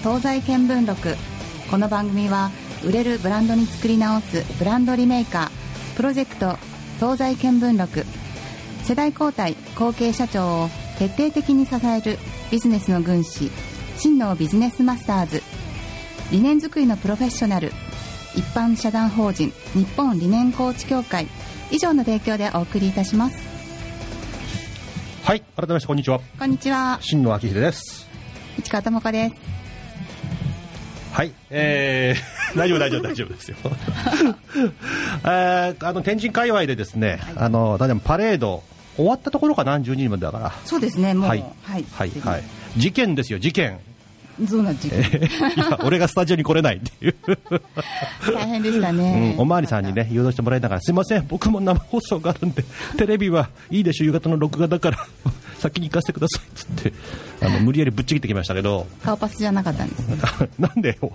東西見聞録。この番組は売れるブランドに作り直すブランドリメーカープロジェクト東西見聞録。世代交代後継社長を徹底的に支えるビジネスの軍師真のビジネスマスターズ。理念作りのプロフェッショナル一般社団法人日本理念コーチ協会。以上の提供でお送りいたします。はい改めましてこんにちは。こんにちは。新野明秀です。市川智子ですはい。えー、大丈夫大丈夫大丈夫ですよ。えー、あの天神界隈でですね、はい、あの例えばパレード終わったところかな12時までだから。そうですねもう。はい。はい、はい、はい、事件ですよ事件どうな事件、えー、俺がスタジオに来れないっていう。大変でしたね、うん、おまわりさんにね誘導してもらいながらすいません。僕も生放送があるんでテレビはいいでしょ夕方の録画だから 先に行かせてくださいっつってあの無理やりぶっちぎってきましたけど。顔パスじゃなかったんです なんでよ。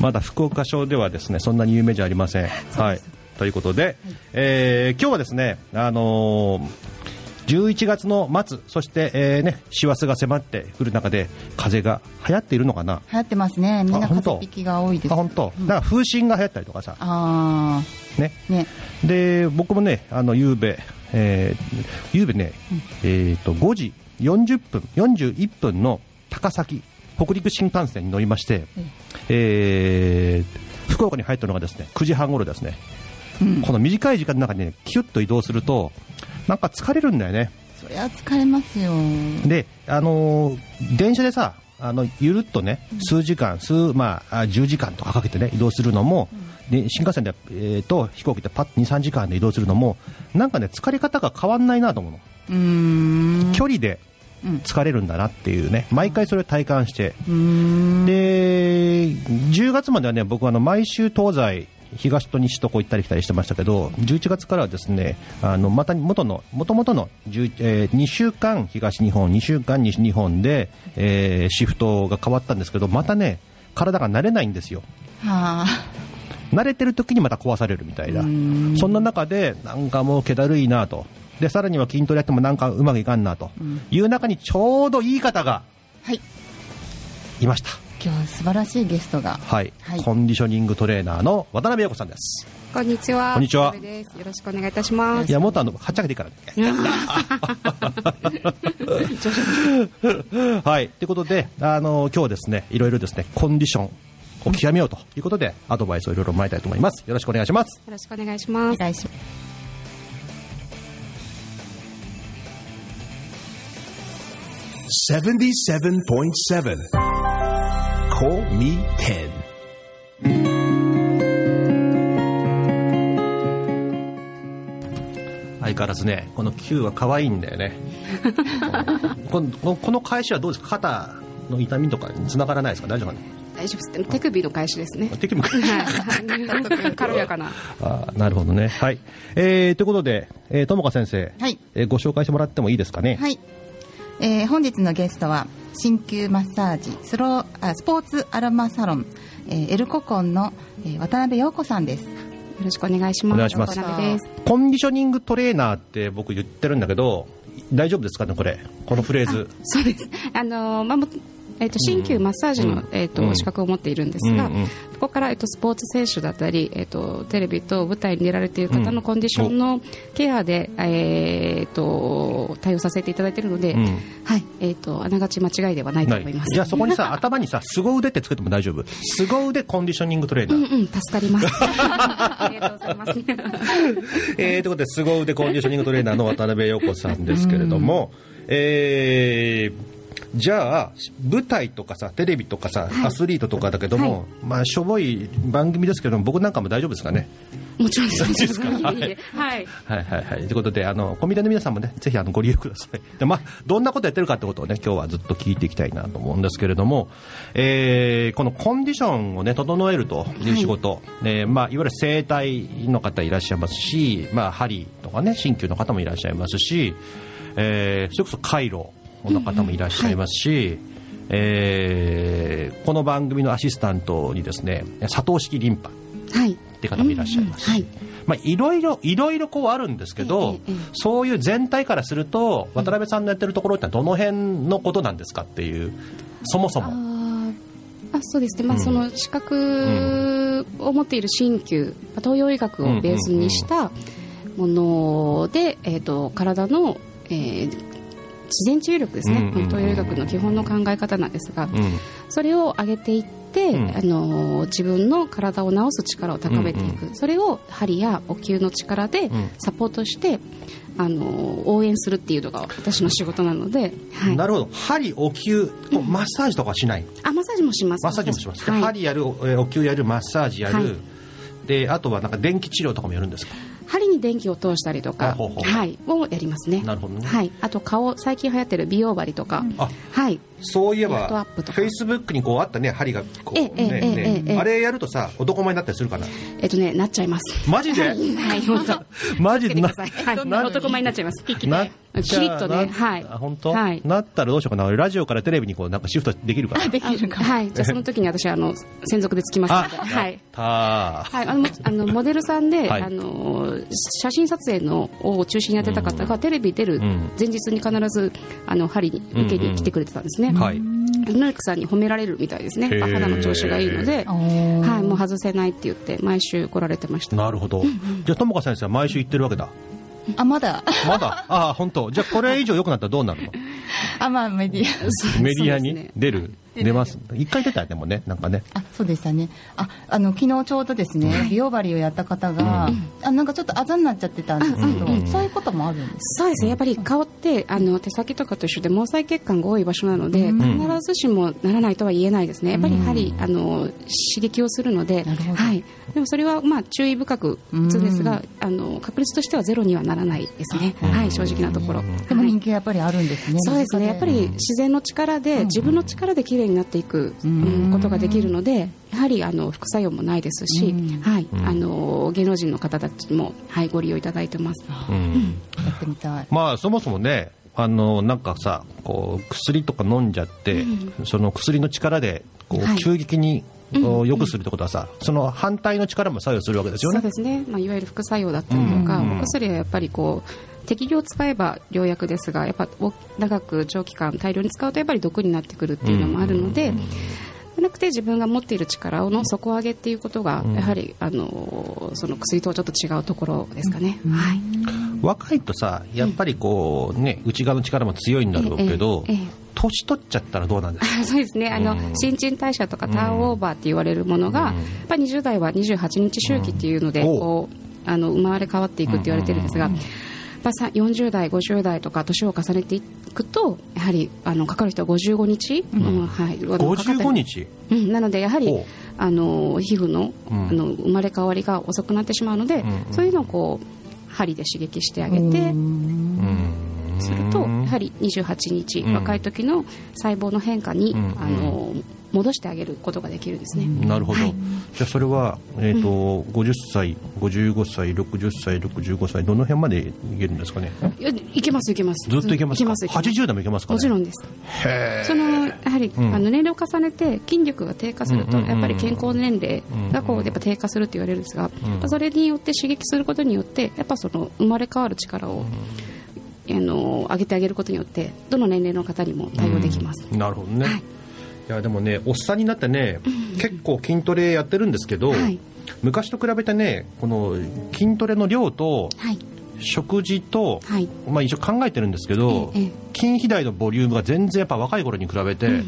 まだ福岡省ではですねそんなに有名じゃありません。はい。ということで、はい、えー、今日はですねあのー11月の末、そして、えーね、師走が迫ってくる中で風が流行っているのかな？流行ってますね、みんな風邪引きが多いです。あ本当、うん、だから風疹が流行ったりとかさ、あね。ね。で僕もね、あのゆうべ、えー、ゆうべね、うん、えーと、5時40分、41分の高崎、北陸新幹線に乗りまして、うん、えー、福岡に入ったのがですね9時半ごろですね、うん、この短い時間の中に、ね、キュッと移動すると、なんか疲れるんだよね。そりゃ疲れますよ。で、あのー、電車でさ、あのゆるっとね、数時間、数まあ、10時間とかかけてね移動するのも、うん、新幹線で、えーと、飛行機でパッ2、3時間で移動するのも、なんかね、疲れ方が変わんないなと思うの。う距離で疲れるんだなっていうね、毎回それを体感して、で10月まではね、僕はあの毎週東西東と西とこう行ったり来たりしてましたけど11月からはですねあのまた元の元々の、えー、2週間東日本2週間西日本で、えー、シフトが変わったんですけどまたね体が慣れないんですよ。はあ。慣れてる時にまた壊されるみたいな。そんな中でなんかもう気だるいなと。でさらには筋トレやってもなんかうまくいかんなと。いう中にちょうどいい方がい。ました、はい今日は素晴らしいゲストが、はい、はい、コンディショニングトレーナーの渡辺陽子さんです。こんにちは。こんにちは。よろしくお願いいたします。いやもっとあのはっちゃけていいから はい。ということであの今日ですねいろいろですねコンディションを極めようということで、アドバイスをいろいろもらいたいと思います。よろしくお願いします。よろしくお願いします。お願いします。77.7 Call Me 10相変わらずねこの Q は可愛いんだよね。このこの返しはどうですか？肩の痛みとかにつながらないですか？大丈夫かな？大丈夫です。手首の返しですね。手首の返し。軽やかな。あなるほどね。はい、えー、ということで、えー、友香先生、はい。えー、ご紹介してもらってもいいですかね？はい、えー、本日のゲストは鍼灸マッサージスロあスポーツアロマサロン、えー、エルココンの、えー、渡辺陽子さんです。よろしくお願いします。お願いします。コンディショニングトレーナーって僕言ってるんだけど大丈夫です。かねこれこのフレーズそうですあのー、まあえーと、鍼灸マッサージの、えーと資格を持っているんですが、そこから、えーと、スポーツ選手だったり、えーと、テレビと舞台に出られている方のコンディションのケアで、えー、と対応させていただいているので、はい。えー、とあながち間違いではないと思います。じゃあそこにさ 頭にさ凄腕ってつけても大丈夫？凄腕コンディショニングトレーナー、うんうん、助かります。ありがとうございます、えー、ということで凄腕コンディショニングトレーナーの渡辺陽子さんですけれども、えーじゃあ舞台とかさテレビとかさ、はい、アスリートとかだけども、はい、まあしょぼい番組ですけども僕なんかも大丈夫ですかね？もちろんです。ですか、はい、はいはいはい。ということであのコミュニティの皆さんもねぜひあのご利用ください。でまあどんなことやってるかってことをね今日はずっと聞いていきたいなと思うんですけれども、えー、このコンディションをね整えるという仕事、はい。えー、まあいわゆる整体の方いらっしゃいますしまあ針とかね鍼灸の方もいらっしゃいますし、えー、それこそ回路の方もいらっしゃいますし、うんはい、えー、この番組のアシスタントにですね佐藤式リンパって方もいらっしゃいますし、はい。まあ、いろいろいろいろこうあるんですけど、えええ、そういう全体からすると渡辺さんのやってるところってどの辺のことなんですかっていうそもそも。あそうですね、まあ、その資格を持っている鍼灸、東洋医学をベースにしたもので、えーと、体の、えー、自然治癒力ですね、東洋医学の基本の考え方なんですが、それを上げていって、うん、あの自分の体を治す力を高めていく、うんうん、それを針やお灸の力でサポートして、あの応援するっていうのが私の仕事なので、はい、なるほど。針お灸マッサージとかしない、あマッサージもします。マッサージもします、はい、針やるお灸やるマッサージやる、はい、であとはなんか電気治療とかもやるんですか？針に電気を通したりとか、はい、をやりますね。なるほどね。はい、あと顔最近流行ってる美容針とか、はい。そういえばフェイスブックにこうあったね針がこう、ええねねあれやるとさ男前になったりするかな？えっとねなっちゃいます。マジで？はい、本当。マジで？な。はい、男前になっちゃいます？なキリッとね、はい。本当？はい。なったらどうしようかな。ラジオからテレビにこうなんかシフトできるかな。できるか。はい。じゃその時に私あの専属でつきますので、はい。はい。あのあのモデルさんであの写真撮影のを中心にやってた方がテレビ出る前日に必ずあの針に受けに来てくれてたんですね。はい。ノリクさんに褒められるみたいですね。肌の調子がいいので、はい、もう外せないって言って毎週来られてました。なるほど。じゃあ、ともか先生は毎週行ってるわけだ。あ、まだ？まだ？あ、本当。じゃあ、これ以上良くなったらどうなるの？あ、まあ、メディア。メディアに出る？出ます。一回出たよでもね。なんかね。あそうでしたね。ああの昨日ちょうどですね美容針をやった方が、うん、あなんかちょっとあざになっちゃってたんですけど、うん、そういうこともあるんですそうですね。やっぱり顔ってあの手先とかと一緒で毛細血管が多い場所なので、うん、必ずしもならないとは言えないですね。やっぱりやはりあの刺激をするので、はい、でもそれはまあ注意深く普通ですが、あの確率としてはゼロにはならないですね、はい正直なところ。でも人気やっぱりあるんですね。そうですね。やっぱり自然の力で、自分の力で綺麗になっていくことができるのでやはりあの副作用もないですし、はい、あの芸能人の方たちも、はい、ご利用いただいてます、うん、やってみたい。まあそもそもねあのなんかさこう薬とか飲んじゃって、うん、その薬の力でこう急激に、はい、よくするってことはさ、その反対の力も作用するわけですよね。そうですね。まあいわゆる副作用だったりとか、お薬はやっぱりこう適量使えば良薬ですが、やっぱ長く長期間大量に使うとやっぱり毒になってくるっていうのもあるので。なくて自分が持っている力の底上げっていうことが、やはりあのその薬とちょっと違うところですかね、はい、若いとさやっぱりこう、ね、内側の力も強いんだろうけど、年取っちゃったらどうなんですか？そうですね。あの、新陳代謝とかターンオーバーって言われるものが、やっぱり20代は28日周期っていうので、こうあの生まれ変わっていくって言われてるんですが、ぱ40代、50代とか年を重ねていくとやはりあのかかる人は55日、うん、はい、55日、うん、なのでやはりあの皮膚の,、あの生まれ変わりが遅くなってしまうので、そういうのをこう針で刺激してあげて。するとやはり28日、若い時の細胞の変化に、あの戻してあげることができるんですね。なるほど。はい、じゃあそれはえっ、ー、と、うん、50歳、55歳、60歳、65歳どの辺までいけるんですかね？いけますいけます。ずっといけますか？80代もいけますか、ね、もちろんです。そのやはり、うん、あの年齢を重ねて筋力が低下すると、やっぱり健康年齢がこうやっぱ低下するって言われるんですが、うん、それによって刺激することによってやっぱその生まれ変わる力を、あの上げてあげることによってどの年齢の方にも対応できます。なるほどね。はいいやでもねおっさんになってね、結構筋トレやってるんですけど、はい、昔と比べてねこの筋トレの量と、食事と、はい、まあ、一応考えてるんですけど、ええ、筋肥大のボリュームが全然やっぱ若い頃に比べて、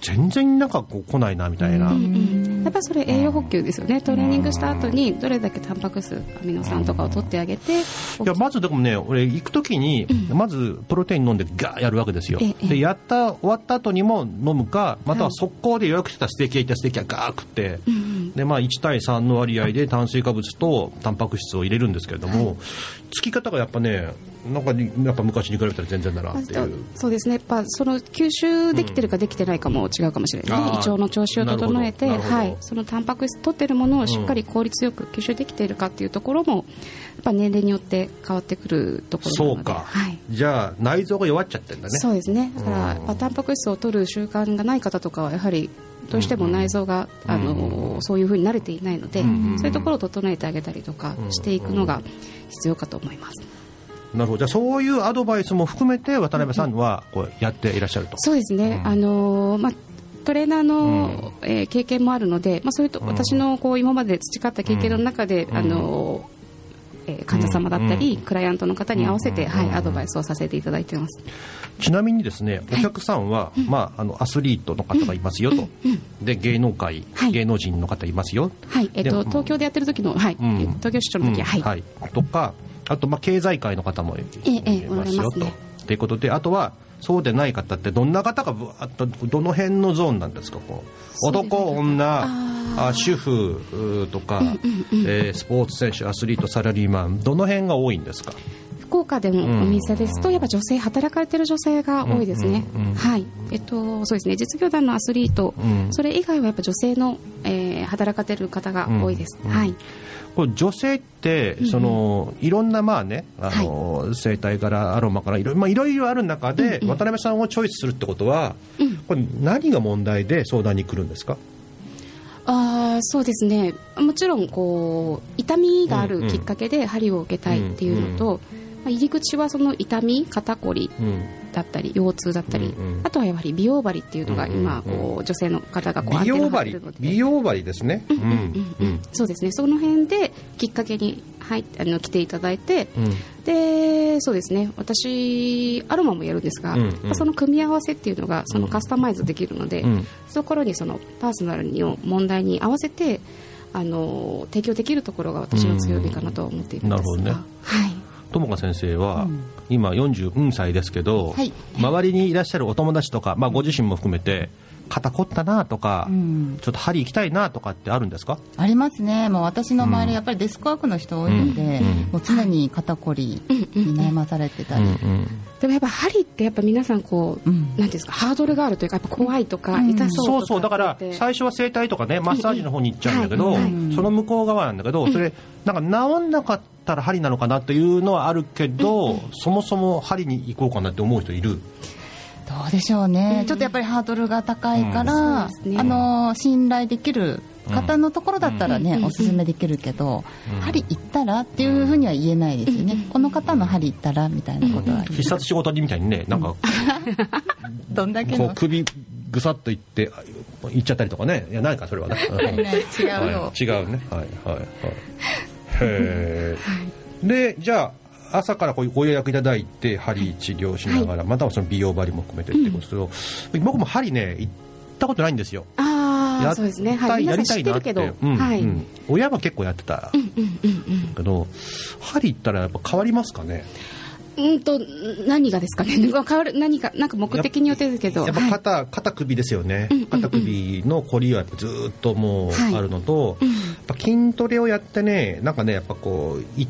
全然なんかこう来ないなみたいな、うんうん、やっぱそれ栄養補給ですよね。トレーニングした後にどれだけタンパク質アミノ酸とかを取ってあげていやまずでもね俺行く時に、まずプロテイン飲んでガーやるわけですよ、でやった終わった後にも飲むかまたは速攻で予約してたステーキ屋行ったステーキ屋ガー食って、うんうん、でまあ1対3の割合で炭水化物とタンパク質を入れるんですけれども、はい、つき方がやっぱねなんかやっぱ昔に比べたら全然だなっていう。そうですね。やっぱその吸収できてるかできてないかも違うかもしれない。ね、うん、胃腸の調子を整えて、はい、そのタンパク質取ってるものをしっかり効率よく吸収できているかっていうところもやっぱ年齢によって変わってくるところそうか、はい、じゃあ内臓が弱っちゃってるんだね。そうですね。だからやっぱタンパク質を取る習慣がない方とかはやはりどうしても内臓が、あのそういうふうに慣れていないので、そういうところを整えてあげたりとかしていくのが必要かと思います。なるほど。じゃあそういうアドバイスも含めて渡辺さんはこうやっていらっしゃると、そうですね、あのまあトレーナーの、うん、えー、経験もあるので、まあ、そういうと、私のこう今まで培った経験の中で、あのえ患者様だったり、クライアントの方に合わせて、はい、アドバイスをさせていただいてます。ちなみにですねお客さんは、まあ、あのアスリートの方がいますよと、で芸能界、芸能人の方いますよ、はい。えっと、東京でやってる時の、はい。東京出張の時は、はい、とかあと、まあ、経済界の方もいますよと。ということであとはそうでない方ってどんな方があとどの辺のゾーンなんですかこう。男女あ主婦とか、えー、スポーツ選手アスリートサラリーマンどの辺が多いんですか？福岡でもお店ですと、やっぱ女性、働かれてる女性が多いですね、はい、えっと、そうですね、実業団のアスリート、それ以外はやっぱ女性の、えー、働かれてる方が多いです。はい。これ女性ってその、いろんなまあねあの、はい、生態からアロマからいろ,、まあ、いろいろある中で、うんうん、渡辺さんをチョイスするってことは、うん、これ何が問題で相談に来るんですか？あそうですね。もちろんこう痛みがあるきっかけで針を受けたいっていうのと、うんうん。まあ、入り口はその痛み肩こりだったり、腰痛だったり、うんうん、あとはやはり美容針っていうのが今こう女性の方がこう美容針？美容針ですね、そうですね。その辺できっかけに入あの来ていただいて、うん、でそうですね。私アロマもやるんですが、うんうん、その組み合わせっていうのがそのカスタマイズできるので、うん、そころにそのパーソナルの問題に合わせてあの提供できるところが私の強みかなと思っているんですが、なるほどね、はい友果先生は、今40歳ですけど、はい、周りにいらっしゃるお友達とか、まあ、ご自身も含めて肩凝ったなとか、うん、ちょっと針行きたいなとかってあるんですか？ありますね。もう私の周り、やっぱりデスクワークの人多いので、うん、もう常に肩こりに悩まされてたり、でもやっぱ針ってやっぱ皆さんこう、うん、なんていうんですかハードルがあるというかやっぱ怖いとか、痛そうとかそうそう。だから最初は整体とかねマッサージの方に行っちゃうんだけど、その向こう側なんだけど、それなんか治んなかったら針なのかなというのはあるけど、そもそも針に行こうかなって思う人いる。どうでしょうね、うん、ちょっとやっぱりハードルが高いから、うん。ね、あの信頼できる方のところだったらね、うん、おすすめできるけど、針行ったらっていうふうには言えないですよね、この方の針行ったらみたいなことは、必殺仕事人みたいにねなんか、どんだけの？首ぐさっといって行っちゃったりとかね。いやないかそれはね。違うよ、はい、違うね。はいはいはい。へえ、でじゃあ朝からこうご予約いただいて針治療しながら、またはその美容針も含めてってことですけど、僕も針ね行ったことないんですよ。ああそうですね、はい、やりたいなって、うんはい。親は結構やってた。けど針行ったらやっぱ変わりますかね？うんと何がですかね？変わる何かなんか目的によってですけど。やっぱ肩はい、肩首ですよね、肩首の凝りはずっともうあるのと、はい、やっぱ筋トレをやってねなんかねやっぱこう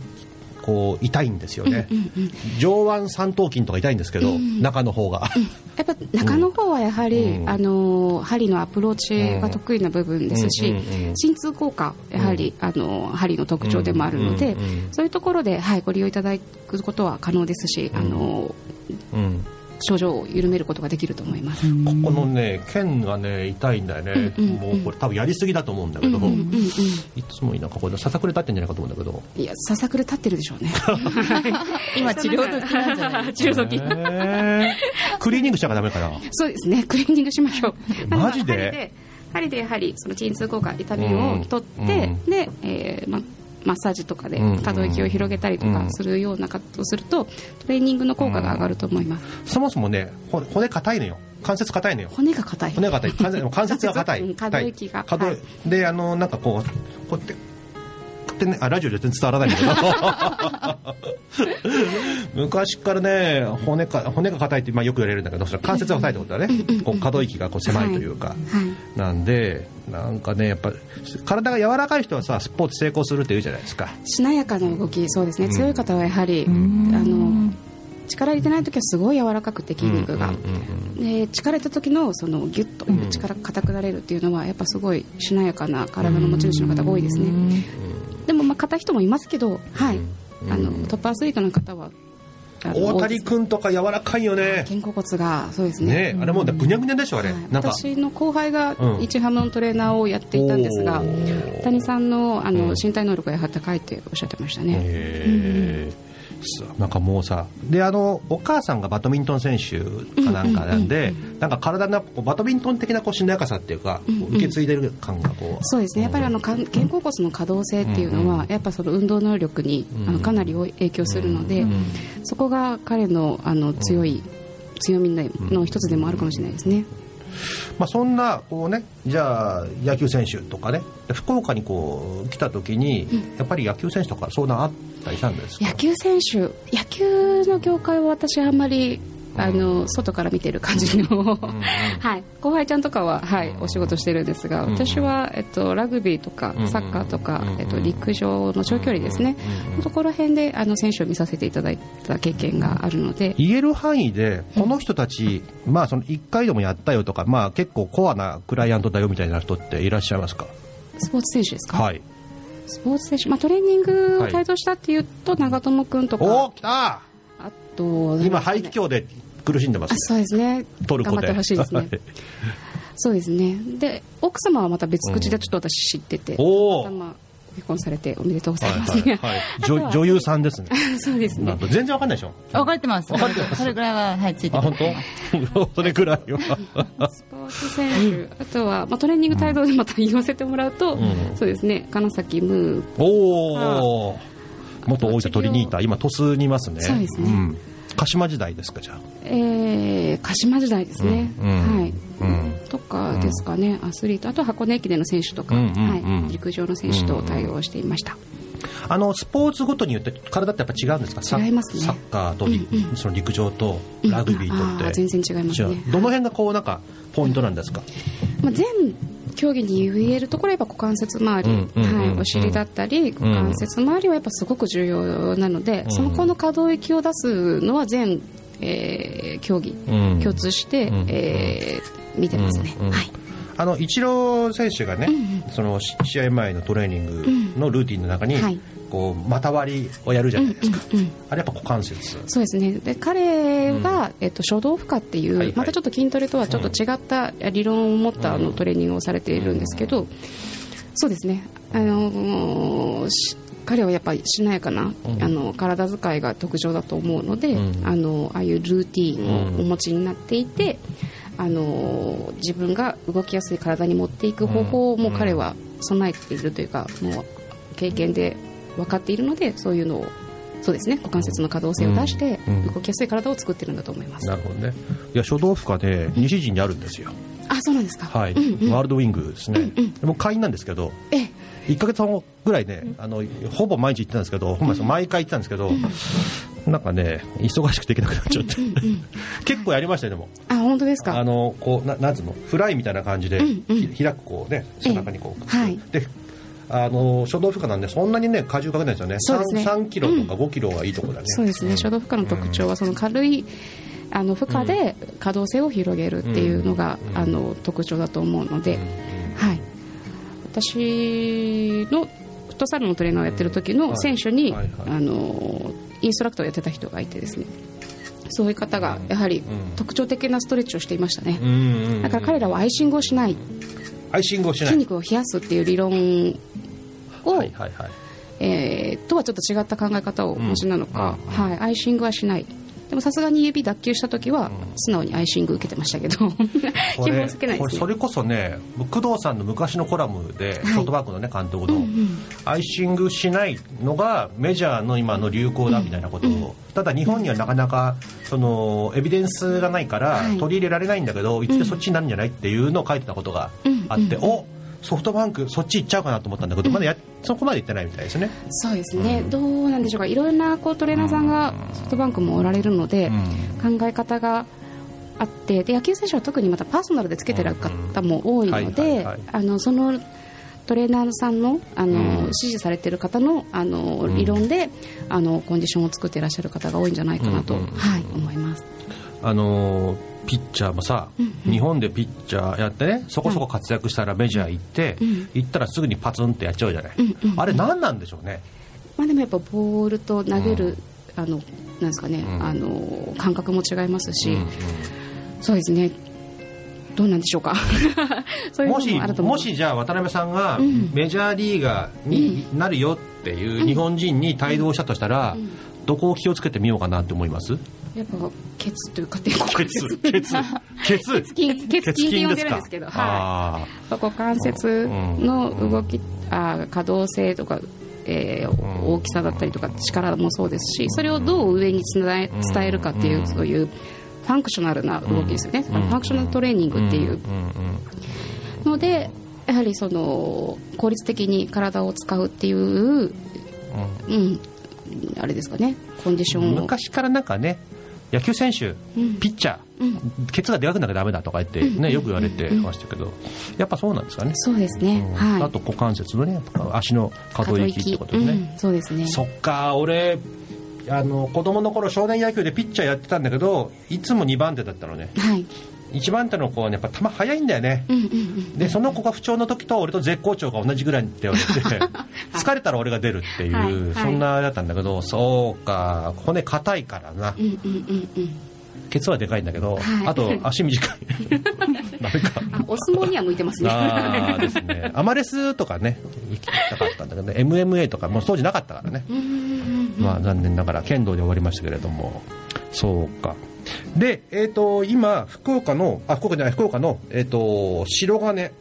こう痛いんですよね、うんうんうん、上腕三頭筋とか痛いんですけど、うん、中の方が、うん、やっぱ中の方はやはり、うん、あの針のアプローチが得意な部分ですし、鎮痛効果やはり、あの針の特徴でもあるので、そういうところで、はい、ご利用いただくことは可能ですし、あの症状を緩めることができると思います。ここのね腱がね痛いんだよね、うんうんうん、もうこれ多分やりすぎだと思うんだけど、うんうんうん、いつもなんかこれささくれ立ってんじゃないかと思うんだけど。いやささくれ立ってるでしょうね。今治療時なんじゃない治療時クリーニングしちゃダメかなそうですね。クリーニングしましょう。マジで？針でやはりその鎮痛効果痛みを取って、うん、で、えーまマッサージとかで可動域を広げたりとかするような活動をするとトレーニングの効果が上がると思います、そもそもね骨硬いのよ。関節硬いのよ。骨が硬い。骨が硬い。関節 が硬い。可動域が。はい、であのなんかこうこうやってってねあラジオで全然伝わらないんだけど。昔からね骨か骨が硬いって、まあ、よく言われるんだけどそれ関節が硬いってことだね。こう可動域がこう狭いというか、なんでなんかねやっぱ体が柔らかい人はさスポーツ成功するって言うじゃないですか。しなやかな動きそうですね、強い方はやはり、あの力入れてない時はすごい柔らかくて筋肉が、で力入れた時のそのギュッと力硬くなれるっていうのはやっぱすごいしなやかな体の持ち主の方が多いですね、でもまあ硬い人もいますけど、はい、あのトップアスリートの方は大谷君とか柔らかいよね。肩甲骨がそうですね、ね、あれもうぐにゃぐにゃでしょあれ、はい、私の後輩が一ハムのトレーナーをやっていたんですが、うん、谷さんのあの身体能力がやはり高いっておっしゃってましたね、なんかもうさであのお母さんがバドミントン選手かなんかなんで、なんか体のバドミントン的なこうしなやかさっていうか、受け継いでる感がこう。そうですね。やっぱりあの肩甲骨の可動性っていうのは、やっぱその運動能力に、あのかなり影響するので、そこが彼のあの強い、強みの一つでもあるかもしれないですね。まあ、そんなこう、ね、じゃあ野球選手とかね福岡にこう来た時に、やっぱり野球選手とか相談あったりしたんです野球選手野球の業界は私あんまりあの外から見てる感じの、はい、後輩ちゃんとかは、はい、お仕事してるんですが私は、えっと、ラグビーとかサッカーとか、えっと、陸上の長距離ですね、そこら辺であの選手を見させていただいた経験があるので。言える範囲でこの人たち、まあ、その1回でもやったよとか、まあ、結構コアなクライアントだよみたいな人っていらっしゃいますか？スポーツ選手ですか？はい。スポーツ選手、まあ、トレーニングを帯同したっていうと、長友君とか、お来たあと、今、肺気胸で苦しんでます、あそうですね、トルコで。頑張ってほしいですね。そうですね。で奥様はまた別口でちょっと私知ってて、おお、まあ、結婚されておめでとうございます、はいはいはい、女女優さんですね。そうですね。なんと全然わかんないでしょ。分かれてます。分かれてます。それぐらいははいついてあます本当？それくらいは。スポーツ選手、あとは、まあ、トレーニング帯同でまた言わせてもらうと、ん。そうですね。金崎ムー。おお元大分トリニータ。今鳥栖にいますね。そうですね。ん鹿島時代ですかじゃあ。えー、鹿島時代ですね、うんうんはい、うん。とかですかね、アスリート。あとは箱根駅伝の選手とか、うんうんうん。はい、陸上の選手と対応していました、あのスポーツごとによって体ってやっぱ違うんですか？違いますね。サッカーと、その陸上とラグビーとって、うん全然違いますね。どの辺がこうなんかポイントなんですか、まあ、全競技に言えるところはやっぱ股関節周り、はい、お尻だったり股関節周りはやっぱすごく重要なので、その子の可動域を出すのは全、えー競技、うん。共通して、うんえー見てますね、はい、あのイチロー選手がね、そのし試合前のトレーニングのルーティンの中に、はいこう股割りをやるじゃないですか、うんうんあれやっぱ股関節。そうですね。で彼が、えっと、初動負荷っていう、はいはい。またちょっと筋トレとはちょっと違った理論を持った、あのトレーニングをされているんですけど、そうですね、あの彼はやっぱりしなやかな、あの体使いが特徴だと思うので、うん。あのああいうルーティンをお持ちになっていて、あのー自分が動きやすい体に持っていく方法も彼は備えているというかもう経験で分かっているのでそういうのをそうですね股関節の可動性を出してうん動きやすい体を作ってるんだと思います、なるほどね。いや初動負荷で西陣にあるんですよ、あそうなんですか。はい、ワールドウィングですね、でも会員なんですけどええ。1か月後ぐらいねあのほぼ毎日行ってたんですけどほん毎回行ってたんですけど、なんかね忙しくできなくなっちゃって、結構やりましたよでも。あ本当ですか？あのこうななんつうの？フライみたいな感じで、うんうん。ひ開くこうね背中にこう、ええはい。であの初動負荷なんでそんなにね荷重かけないですよね。そうですね。3, 3キロとか5キロがいいところだね、そうですね。初動負荷の特徴はその軽いあの負荷で可動性を広げるっていうのが、あの特徴だと思うので、はい、私のフットサルのトレーナーをやってる時の選手に、あのインストラクターをやってた人がいてですね。そういう方がやはり特徴的なストレッチをしていましたね、うんうんうん。だから彼らはアイシングをしないアイシングをしない。筋肉を冷やすっていう理論を、はいはいはい。えーとはちょっと違った考え方をお持ちなのか、はい、アイシングはしない。でもさすがに指脱臼した時は素直にアイシング受けてましたけど。これ基本つけないですね。これそれこそね工藤さんの昔のコラムで、ソフトバンクのね監督の、アイシングしないのがメジャーの今の流行だみたいなことを、ただ日本にはなかなかそのエビデンスがないからはい。取り入れられないんだけど、いつでそっちになるんじゃないっていうのを書いてたことがあって、おソフトバンクそっち行っちゃうかなと思ったんだけど、まだやそこまで行ってないみたいですね。そうですね、どうなんでしょうか。いろんなこうトレーナーさんがソフトバンクもおられるので、考え方があってで野球選手は特にまたパーソナルでつけてる方も多いのでそのトレーナーさんのあの、うん。指示されている方のあの、理論であのコンディションを作っていらっしゃる方が多いんじゃないかなと、うんうんうん。はい、思います。あのーピッチャーもさ、日本でピッチャーやってねそこそこ活躍したらメジャー行って、行ったらすぐにパツンってやっちゃうじゃない、あれ何なんでしょうね？まあ、でもやっぱボールと投げる、あのなんですかね、あの感覚も違いますし、そうですね。どうなんでしょうか？そういうのもしもしじゃあ渡辺さんがん。メジャーリーガーになるよっていう日本人に帯同したとしたら、どこを気をつけてみようかなって思います？やっぱ血というか血血血血血筋血筋って呼んでるんですけどはい。股関節の動き、あ可動性とかえー、大きさだったりとか力もそうですしそれをどう上に伝え伝えるかっていうそういうファンクショナルな動きですよね、ファンクショナルトレーニングっていう。のでやはりその効率的に体を使うっていう、うん、あれですかね。コンディションを。昔からなんかね野球選手、うん、ピッチャー、うん、ケツがでかくなきゃダメだとか言ってね、ねよく言われてましたけど、やっぱそうなんですかね。そうですね。はい、あと股関節のね、足の可動域ってことですね。そうですね。そっか、俺あの子供の頃少年野球でピッチャーやってたんだけど、いつも2番手だったのね。はい。一番手の子は、ね、やっぱ球速いんだよね、うんうんうん、でその子が不調の時と俺と絶好調が同じぐらいって言われて。疲れたら俺が出るっていう、はいはい、そんなだったんだけどそうか骨硬いからな、うんうんうんうん。ケツはでかいんだけど、はい、あと足短い。ダメか。お相撲には向いてますね。あですね。アマレスとかね行きたかったんだけど、ね、MMA とかもう当時なかったからね。まあ残念ながら剣道で終わりましたけれども。そうかで、えーと、今、福岡の、あ福岡じゃない、福岡の、えーと、白金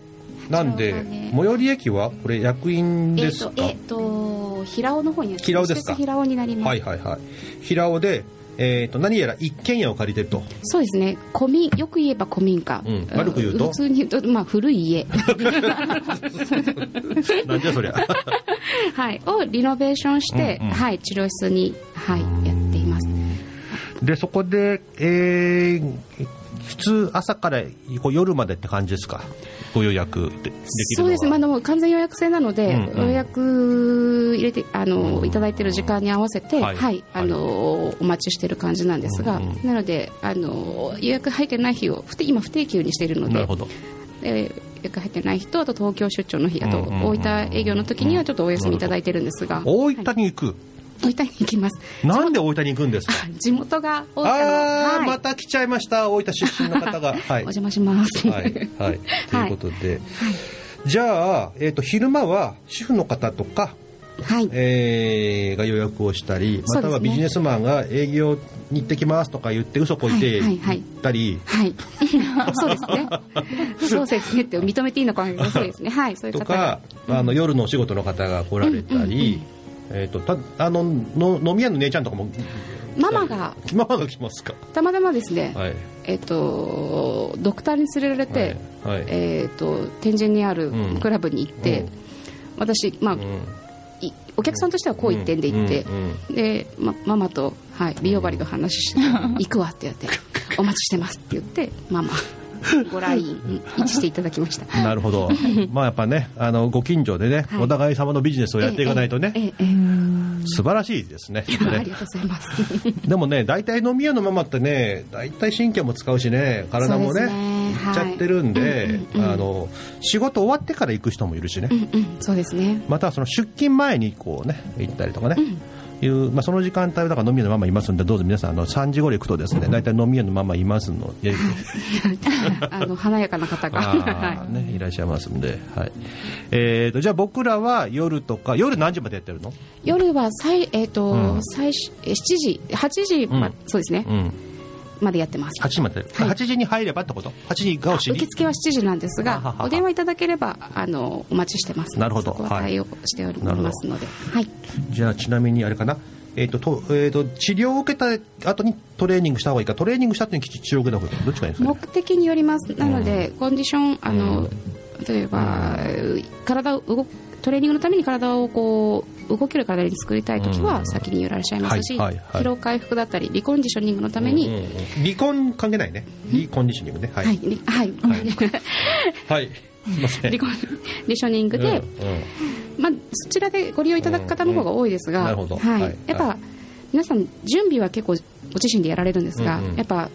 なんで、最寄り駅は、これ、役員ですか、えっ、ー、と、平尾の方に平尾ですか？平尾になります。はいはいはい。平尾で、えーと、何やら一軒家を借りてると。そうですね。古民よく言えば古民家、うん、悪く言うと？普通に言うと、まあ、古い家。なんじゃそりゃ。はい。をリノベーションして、うんうん、はい、治療室に、はい、やっていますでそこで、えー、普通朝から夜までって感じですか？ご予約でそうですね、まあ、の完全予約制なので、うんうん、予約入れてあの、いただいてる時間に合わせて、はい、はい、あのお待ちしてる感じなんですが、うんうん、なのであの予約入ってない日を今不定休にしているのでなるほど。で予約入ってない人あと東京出張の日あと大分営業の時にはちょっとお休みいただいてるんですが、大分に行く、はい大分に行きます。なんで大分に行くんですか？地元が大分のああ、はい、また来ちゃいました。大分出身の方が、はい、お邪魔します。はい、はい、ということで、はい、じゃあ、えーと、昼間は主婦の方とかはい。えー、が予約をしたりまたはビジネスマンが営業に行ってきますとか言って嘘こいて行ったり、はい、はい、そうですね。そうですねって認めていいのかそうですね。はいそういう方とか、あの夜のお仕事の方が来られたり、うんうんうんえーと、たあのの飲み屋の姉ちゃんとかもママが。ママが来ますか？たまたまですね、はい、えっ、ー、とドクターに連れられて、はいはい、えっ、ー、と天神にあるクラブに行って、うん、私まあ、うん、お客さんとしてはこう一点で行って、うん、で、ま、ママと、はい、美容針の話して 行くわって言ってお待ちしてますって言ってママご来院していただきました。なるほど。まあやっぱね、あのご近所でね、はい、お互い様のビジネスをやっていかないとね、えええ、素晴らしいですね。ねありがとうございます。でもね、大体飲み屋のママってね、大体神経も使うしね、体もね、いっちゃってるんで、あの仕事終わってから行く人もいるしね。うんうん、そうですね。またその出勤前にこうね行ったりとかね。うんいう、まあ、その時間帯だから飲み屋のママいますんでどうぞ皆さんあの3時頃行くとですね大体飲み屋のママいますので、あの華やかな方が、ね、い。らっしゃいますんで、はい。えーと、じゃあ僕らは夜とか夜何時までやってるの？夜は最、えーとうん、最7時8時、まあ、そうですね、うんまでやってます。8時まで、はい、8時に入ればってこと？8時が受付は7時なんですがお電話いただければあのお待ちしてます。なるほど。対応しておりますので、はい、じゃあちなみにあれかな？えーととえーと、治療を受けた後にトレーニングした方がいいか？トレーニングした後に治療を受けた方がいいか？どっちがいいですか、ね、目的によります。なので、うん、コンディションあの、うん、例えば、うん、体を動トレーニングのために体をこう動ける体に作りたい時は先にいらっしゃいますし、疲労回復だったりリコンディショニングのために、うんうんうん、リコン関係ないね。リコンディショニングね。はい。はい、はい、はい、リコンディショニングで、うんうん、まあ、そちらでご利用いただく方の方が多いですが、うん。うん、はい、やっぱ、皆さん準備は結構ご自身でやられるんですが、うんうん、やっぱ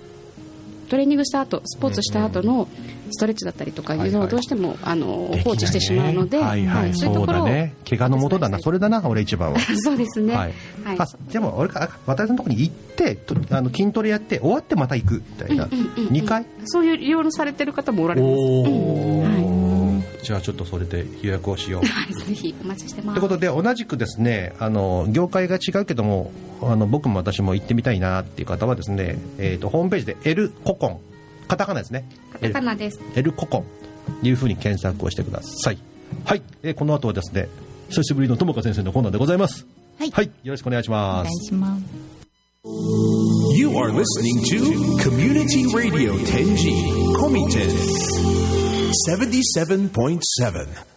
トレーニングした後スポーツした後のストレッチだったりとかいうのをどうしても、あの放置してしまうので、はいはい、そういうところね。怪我のもとだな。それだな俺一番は。そうですね、はい。はい、でも俺か渡辺さんのところに行ってあの筋トレやって終わってまた行くみたいな、うんうんうんうん、2回？そういう利用されてる方もおられます、うん。はい、じゃあちょっとそれで予約をしよう。ぜひお待ちしてます。ということで同じくですねあの業界が違うけどもあの僕も私も行ってみたいなっていう方はですね、えーと、ホームページで L ココンカタカナですね。カタカナです。L ココンいうふうに検索をしてください。はい、えー、この後はですね久しぶりの友香先生のコーナーでございます。はい、はい、よろしくお願いします。お願いします。You are listening to Community Radio Tenji Komiten. 77.7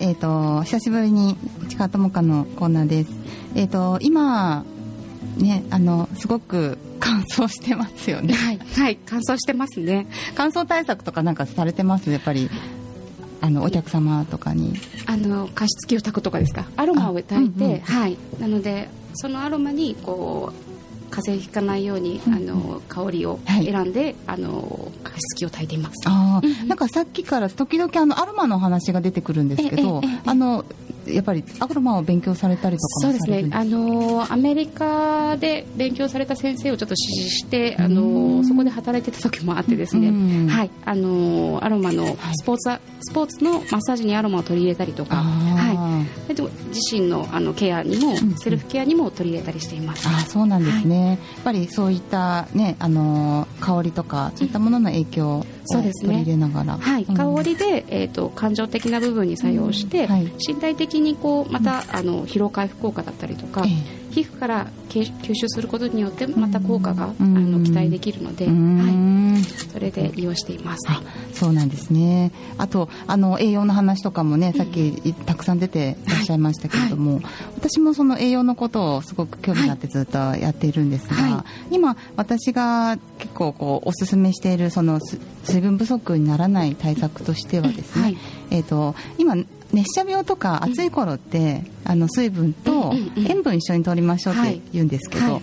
えっ、ー、と、久しぶりに市川智香のコーナーです。えっ、ー、と、今、ね、あの、すごく 乾燥してますよね。はい、はい、乾燥してますね。乾燥対策とかなんかされてます？やっぱり。あのお客様とかにあの加湿器を炊くとかですか？アロマを炊いて、うんうん、はいなのでそのアロマにこう風邪ひかないように、うん、あの香りを選んで、はい、あの加湿器を炊いています。あ、うん、なんかさっきから時々あのアロマの話が出てくるんですけど、あのやっぱりアロマを勉強されたりとかそうですね。あのアメリカで勉強された先生をちょっと支持してあのそこで働いてた時もあってですね、はい。あのアロマのスポーツ、はい、スポーツのマッサージにアロマを取り入れたりとか、はい、で自身のあのケアにも、セルフケアにも取り入れたりしています。あそうなんですね、やっぱりそういったねあの香りとかそういったものの影響を取り入れながら、はい、香りで、えー、と感情的な部分に作用して、身体的にこうまた、あの疲労回復効果だったりとか、皮膚から吸収することによってまた効果が、あの期待できるので、はい、それで利用しています。そうなんですね。あとあの栄養の話とかもね、さっきたくさん出ていらっしゃいましたけれども、私もその栄養のことをすごく興味があってずっとやっているんですが、今私が結構こうおすすめしているその水分不足にならない対策としてはですね、えっ、と今熱射病とか暑い頃って、あの水分と塩分一緒に取りましょうって言うんですけど、や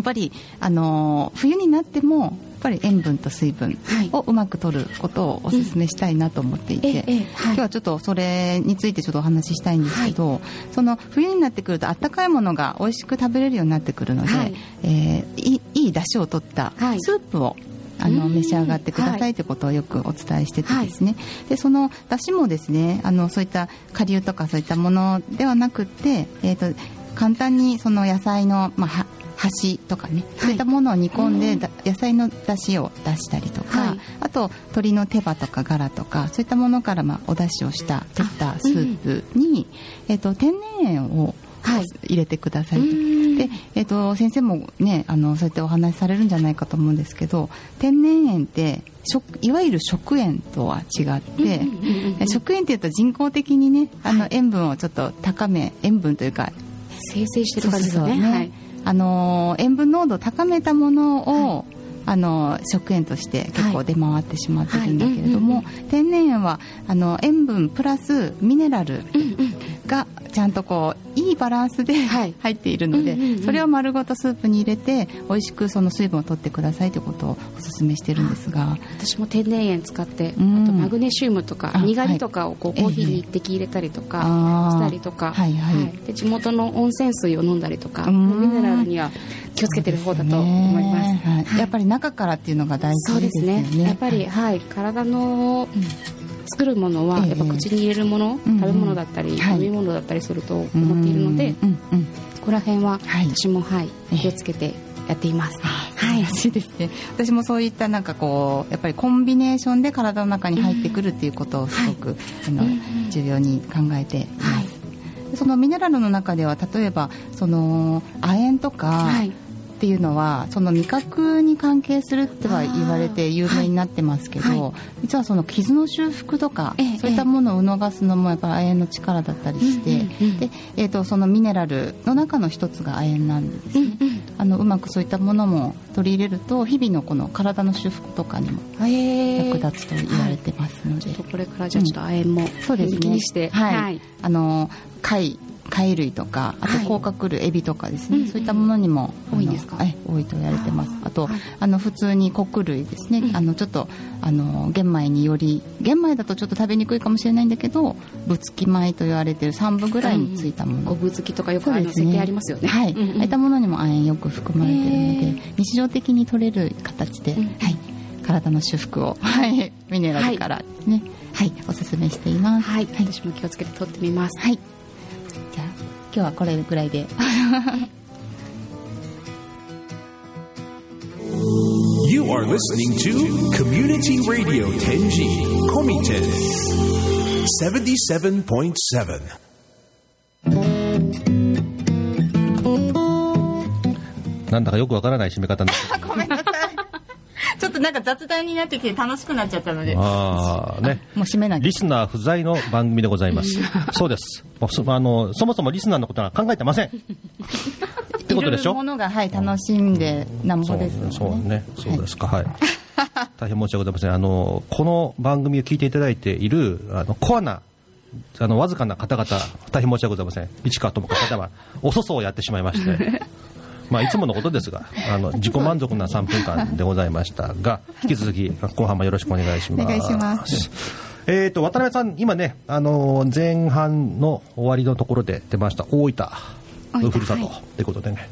っぱりあの冬になってもやっぱり塩分と水分をうまく取ることをお勧めしたいなと思っていて、今日はちょっとそれについてちょっとお話ししたいんですけど、その冬になってくるとあったかいものが美味しく食べれるようになってくるので、はい、えー、いい出汁を取ったスープをあの召し上がってくださいとい。うことをよくお伝えしててですね、はい、でそのだしもですねあのそういった顆粒とかそういったものではなくて、えーと、簡単にその野菜の、まあ、端とかね、そういったものを煮込んで、野菜の出汁を出したりとか、はい、あと鶏の手羽とかガラとかそういったものからまあお出汁をした取ったスープに、えーと天然塩をはい、入れてくださいと。で、えーと、先生もねあのそうやってお話しされるんじゃないかと思うんですけど天然塩っていわゆる食塩とは違って、食塩っていうと人工的にねあの塩分をちょっと高め塩分というか生成してる感じですね、ね。はい、あの塩分濃度を高めたものを、あの食塩として結構出回ってしまってるんだけれども、天然塩はあの塩分プラスミネラルがちゃんとこういいバランスで入っているので、それを丸ごとスープに入れて美味しくその水分を取ってくださいということをお勧めしてるんですが。私も天然塩使って、あとマグネシウムとかにがりとかをこうコーヒーに一滴入れたりとかしたりとか、はいはい。で地元の温泉水を飲んだりとかミネラルには気をつけてる方だと思います、はい、やっぱり中からっていうのが大事ですね。ですね。やっぱり、はい、体の、作るものはやっぱ口に入れるもの、食べ物だったり、飲み物だったりすると思っているので、ここら辺は私も、はい、気をつけてやっています。はい、しいですね。私もそういったなんかこうやっぱりコンビネーションで体の中に入ってくるっていうことをすごく、あの重要に考えています。そのミネラルの中では例えばその亜鉛とか、はいっていうのはその味覚に関係するっては言われて有名になってますけど、はい。はい、実はその傷の修復とか、ええ、そういったものを促すのもやっぱり亜鉛の力だったりして、うんうん、でえーと、そのミネラルの中の一つが亜鉛なんですね、うんうん、あのうまくそういったものも取り入れると日々のこの体の修復とかにも役立つと言われてますので、はい、これからじゃあちょっと亜鉛も、そうですね。気にして、はい、あの貝貝類とかあと甲殻類、エビとかですね、そういったものにも多いですか？多いと言われてます。あと、あの普通に穀類ですね、あのちょっとあの玄米により玄米だとちょっと食べにくいかもしれないんだけどぶつき米と言われてる3部ぐらいについたもの、ごぶつきとかよくあの設定ありますよね。はい、ああいったものにも亜鉛よく含まれてるので日常的に取れる形で、はい、体の修復を、はい、ミネラルからですね、はい。おすすめしています。はい、私も気をつけて撮ってみます。はい日はこれぐらいで You are listening to Community Radio Tenji Komiten 77.7. なんだかよくわからない締め方になってるごめんなさいちょっとなんか雑談になってきて楽しくなっちゃったのでああねもう締めなきゃリスナー不在の番組でございます。そうです。もうそあのそもそもリスナーのことは考えてません。ってことでしょ？ものがはい楽しんでなんぼですよねそうね、そうですか、はい。大変申し訳ございません。あのこの番組を聞いていただいているあのコアなあのわずかな方々大変申し訳ございません。市川智子方はお粗相をやってしまいまして。まあ、いつものことですが、あの 自己満足な3分間でございましたが、引き続き後半もよろしくお願いします。お願いします。えー、と渡辺さん、今ね、あのー前半の終わりのところで出ました大分のふるさとはい。ということでね、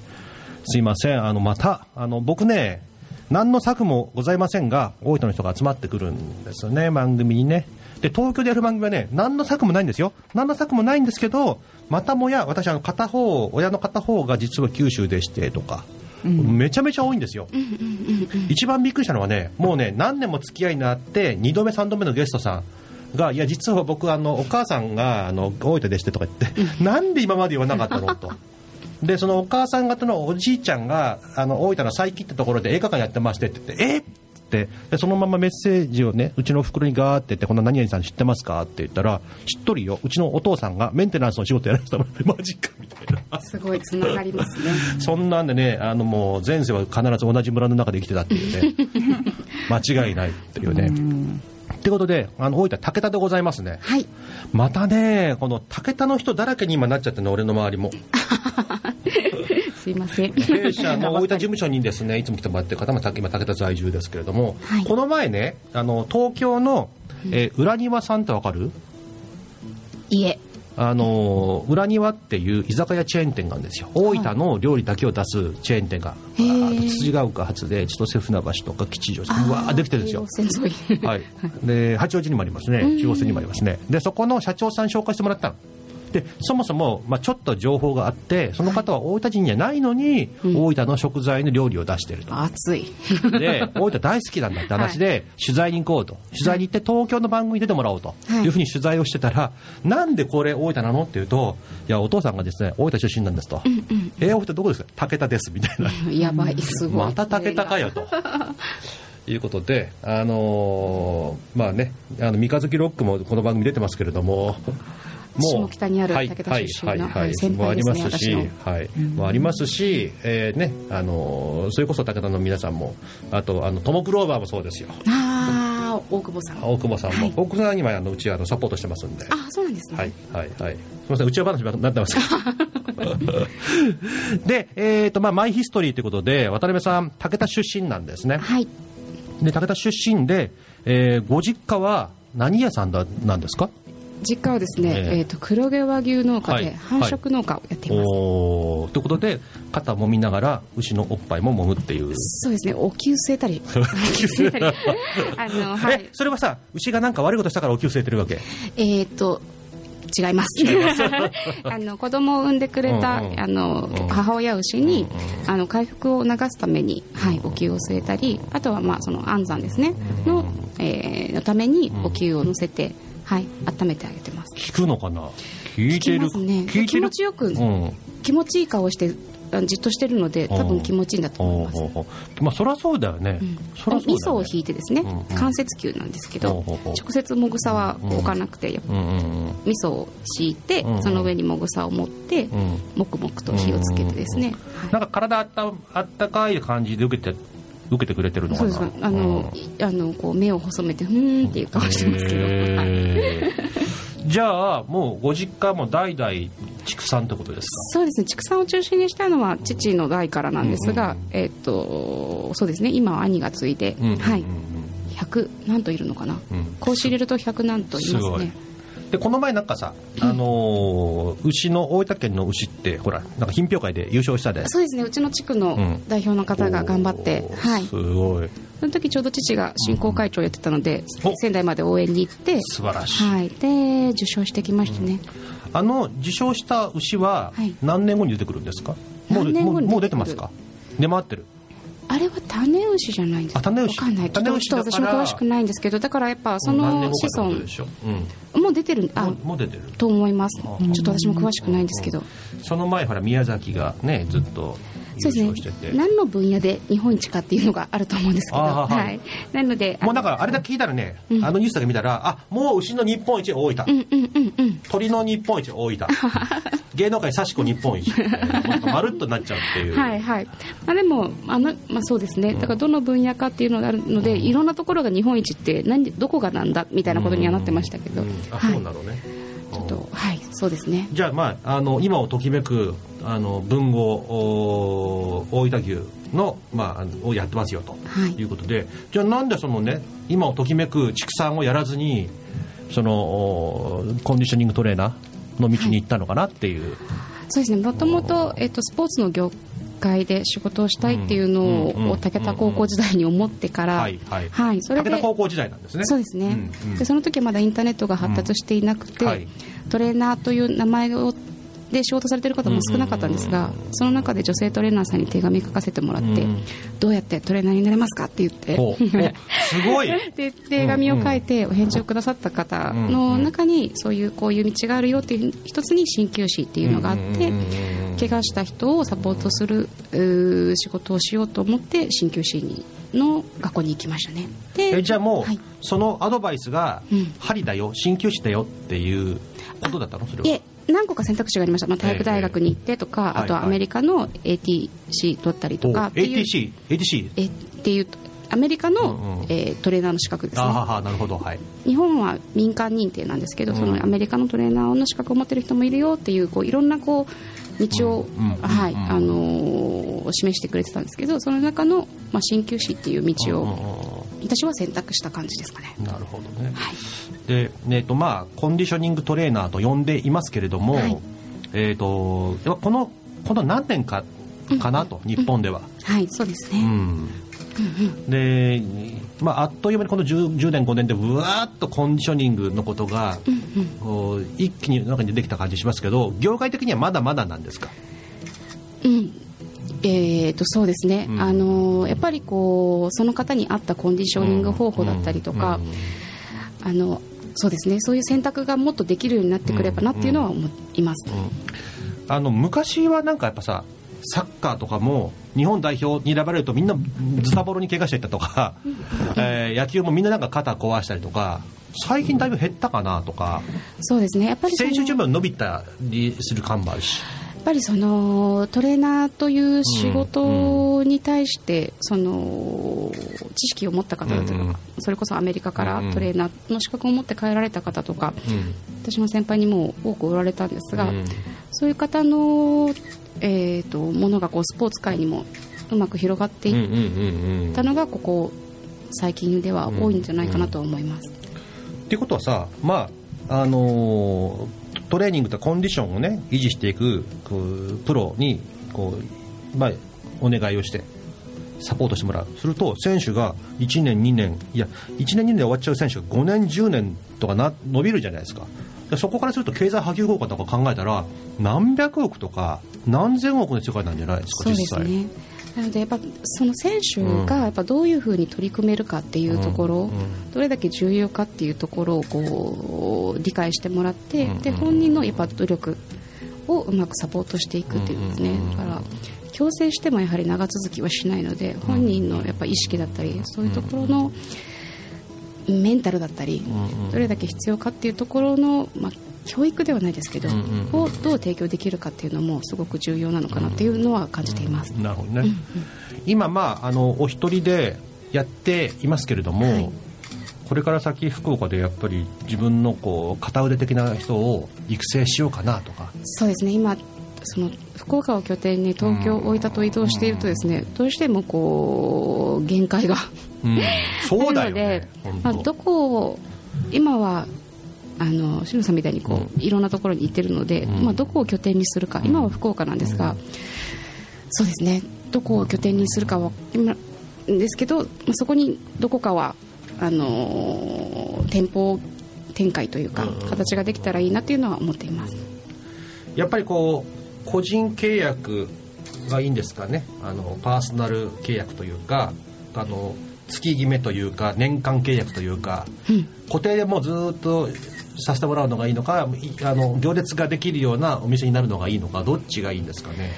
すいません、あのまたあの僕ね、何の策もございませんが、大分の人が集まってくるんですよね、番組にね。で東京でやる番組はね、何の策もないんですよ、何の策もないんですけど、またもや、私、あの片方、親の片方が実は九州でしてとか、めちゃめちゃ多いんですよ。一番びっくりしたのはね、もうね、何年も付き合いになって、2度目、3度目のゲストさんが、いや、実は僕、あのお母さんがあの大分でしてとか言って、なんで今まで言わなかったのと。でそのお母さん方のおじいちゃんがあの大分の佐伯ってところで映画館やってましてって言ってえっってでそのままメッセージをねうちの袋にガーって言ってこの何々さん知ってますか？って言ったら知っとるよ。うちのお父さんがメンテナンスの仕事やられてたのマジかみたいな。すごいつながりますね。そんなんでねあのもう前世は必ず同じ村の中で生きてたっていうね。間違いないっていうね。ってことであの大分武田でございますね。はい。またねこの武田の人だらけに今なっちゃってるの俺の周りも すいません。弊社の 大分事務所にですねいつも来てもらってる方も今武田在住ですけれども、はい。この前ねあの東京の、えー裏庭さんってわかる？いえ。あの裏庭っていう居酒屋チェーン店があるんですよ。大分の料理だけを出すチェーン店が、へー。わーっと辻ヶ丘発で千歳船橋とか吉祥寺。うわーできてるんですよ。はい、で八王子にもありますね、中央線にもありますね、でそこの社長さん紹介してもらったの。でそもそも、まあ、ちょっと情報があってその方は大分人じゃないのに、大分の食材の料理を出してると。暑い。で大分大好きなんだって話で、取材に行こうと。取材に行って東京の番組に出てもらおうと。はい。いうふうに取材をしてたら、なんでこれ大分なのっていうといやお父さんがですね大分出身なんですと、えー大分どこですか？武田ですみたいな。やばいすごい。また武田かよと。いうことで、あのーまあね、あの三日月ロックもこの番組出てますけれども、下北にある武田出身の先輩ですねもありますし、はい、もありますし、えーね、あのーそれこそ武田の皆さんも、あとあのトモクローバーもそうですよ。ああ大久保さん。大久保さんも、はい。大久保さんにはあのうちはあのサポートしてますんで。あそうなんですね。はいはいはい。すみません、内輪話になってます。で、えっ、と、まあ、マイヒストリーということで、渡辺さん、武田出身なんですね。はい。で、武田出身で、えーご実家は何屋さんだなんですか？実家はですね、ええ。えーと黒毛和牛農家はい。で繁殖農家をやっています、おー。ということで、肩もみながら牛のおっぱいも揉むっていう。そうですね。お灸据えたり。お灸据えたり。あのはえい、それはさ、牛がなんか悪いことしたからお灸据えてるわけ？えっ、と違います。あの子供を産んでくれた、うんうん。あのうん。母親牛に、あの回復を促すために、はい、お灸を据えたりあとは、まあ、その安産ですね。の,、えーのためにお灸を乗せて、はい、温めてあげてます。聞くのかな？聞いてる？ね。気持ちよくうん。気持ちいい顔してあじっとしてるので多分気持ちいいんだと思います。まあ、そりゃそうだよね。うだよね。味噌を引いてですね、関節球なんですけど、直接もぐさは置かなくて、うん。味噌を敷いて、その上にもぐさを持って、ん。もくもくと火をつけてですね、なんか体あったあったかい感じで受けて受けてくれてるのかな？そうです。あの、いあのこう目を細めてふーんっていう顔してますけど、はい。へーじゃあもうご実家も代々畜産ってことですそうですね。畜産を中心にしたのは父の代からなんですが、えっとそうですね。今は兄が継いで、か。うんうんうんうん。はい。100何頭いるのかな、うん。子牛入れると100何頭いますね。でこの前なんかさ、あのー牛の大分県の牛ってほらなんか品評会で優勝したで。そうですね。うちの地区のうん。代表の方が頑張って、おーはい。すごい。その時ちょうど父が振興会長をやってたので、お仙台まで応援に行って素晴らしい、はい、で受賞してきましたね、あの受賞した牛ははい。何年後に出てくるんですか、もう何年後にもうもう出てますか？出回ってるあれは種牛じゃないんですあ種牛わかんない。ちょっと私も詳しくないんですけどだからやっぱその子孫もう出てるあもう出てる。と思います。ちあょっと私も詳しくないんですけど。その前ほら宮崎がねずっと優そうですね。何の分野で日本一かっていうのがあると思うんですけど。はい。はい。なのでもうなんかあれだけ聞いたらね、うん。あのニュースだけ見たらあもう牛の日本一大分、うんうんうんうん。鳥の日本一大分 芸能界幸子日本一。まるっとなっちゃうっていう。はいはい、まあ、でもあの、まあ、そうですね。だからどの分野かっていうのがあるので、いろんなところが日本一って何でどこがなんだみたいなことにはなってましたけど、うん。あはい。そうなのね、ちょっとはいそうですね。じゃあまああの今をときめくあの文豪お大分牛の、まあをやってますよと。はい。いうことで、じゃあなんでそのね今をときめく畜産をやらずにそのおコンディショニングトレーナーの道に行ったのかなっていう、そうですね。もともと、えっと、スポーツの業界で仕事をしたいっていうのを武田高校時代に思ってから、はいはい。はい、それで高校時代なんですね。そうですね、うんうん。でその時はまだインターネットが発達していなくて、うん。はいトレーナーという名前をで仕事されてる方も少なかったんですが、その中で女性トレーナーさんに手紙書かせてもらって、うんどうやってトレーナーになれますかって言って すごい。で手紙を書いてお返事をくださった方の中にそういうこういう道があるよっていう一つに鍼灸師っていうのがあって怪我した人をサポートする仕事をしようと思って鍼灸師にの学校に行きましたね。でえじゃあもう、はい。そのアドバイスがうん。針だよ鍼灸師だよっていうことだったの？それは。いえ何個か選択肢がありました、まあ、体育大学に行ってとか、ええあとはアメリカの ATC 取ったりとかおっていう。ATC ATC えっていうアメリカの、うんうん。えートレーナーの資格ですね。あなるほどはい。日本は民間認定なんですけど、うん。そのアメリカのトレーナーの資格を持ってる人もいるよっていうこういろんなこう道を、うんうんはいうんあのー示してくれてたんですけどその中の、まあ、鍼灸師っていう道をう私は選択した感じですかね。んなるほどね、はい。で、えーとまあ、コンディショニングトレーナーと呼んでいますけれども、はい。えー、とこのこの何年かかなと、日本では。はいそうですね、うんで、まあ、あっという間にこの 10, 10年5年でうわーっとコンディショニングのことが、こう一気に中に出てきた感じしますけど業界的にはまだまだなんですか？うん。えー、とそうですね、うん。あのーやっぱりこうその方に合ったコンディショニング方法だったりとか、あのそうですね。そういう選択がもっとできるようになってくればなっていうのは思います、あの昔はなんかやっぱさサッカーとかも日本代表に選ばれるとみんなズタボロに怪我していったとか、えー野球もみんななんか肩壊したりとか最近だいぶ減ったかなとか。そうですね。やっぱり選手寿命伸びたりする感もあるし。やっぱりそのトレーナーという仕事に対して、その知識を持った方だとか、うんうん。それこそアメリカからうんうんトレーナーの資格を持って帰られた方とか、うん。私の先輩にも多くおられたんですが、うん。そういう方の、えー、とものがこうスポーツ界にもうまく広がっていうんうんうんうんったのがここ最近では多いんじゃないかなと思います。っていうことはさまああのートレーニングとコンディションをね維持していくこうプロにこう、まあ、お願いをしてサポートしてもらう。すると選手が1年2年いや1年2年で終わっちゃう選手が5年10年とかな伸びるじゃないですか。でそこからすると経済波及効果とか考えたら何百億とか何千億の世界なんじゃないですかそうで実際すね。なのでやっぱその選手がやっぱどういうふうに取り組めるかっていうところ、うんうん。どれだけ重要かっていうところをこう理解してもらって、うんうん。で本人のやっぱ努力をうまくサポートしていくっていうですね、うんうん。うんだから強制してもやはり長続きはしないので本人のやっぱ意識だったりそういうところのメンタルだったり、んうん。どれだけ必要かっていうところの、まあ、教育ではないですけど、うんうんうんをどう提供できるかっていうのもすごく重要なのかなっていうのは感じています。なるほどね、今、まあ、あのお一人でやっていますけれども、はい。これから先福岡でやっぱり自分のこう片腕的な人を育成しようかなとか。そうですね。今その福岡を拠点に東京、大分と移動しているとですねどうしてもこう限界がうん、そうのでまあ、当どこを今はあの篠さんみたいにこう、いろんなところに行ってるので、うん。まあ、どこを拠点にするか今は福岡なんですが、そうですね。どこを拠点にするかは今ですけどそこにどこかはあの店舗展開というか、形ができたらいいなっていうのは思っています。やっぱりこう個人契約がいいんですかね？あのパーソナル契約というかあの月決めというか年間契約というか、うん、固定でもうずっとさせてもらうのがいいのかあの行列ができるようなお店になるのがいいのかどっちがいいんですかね？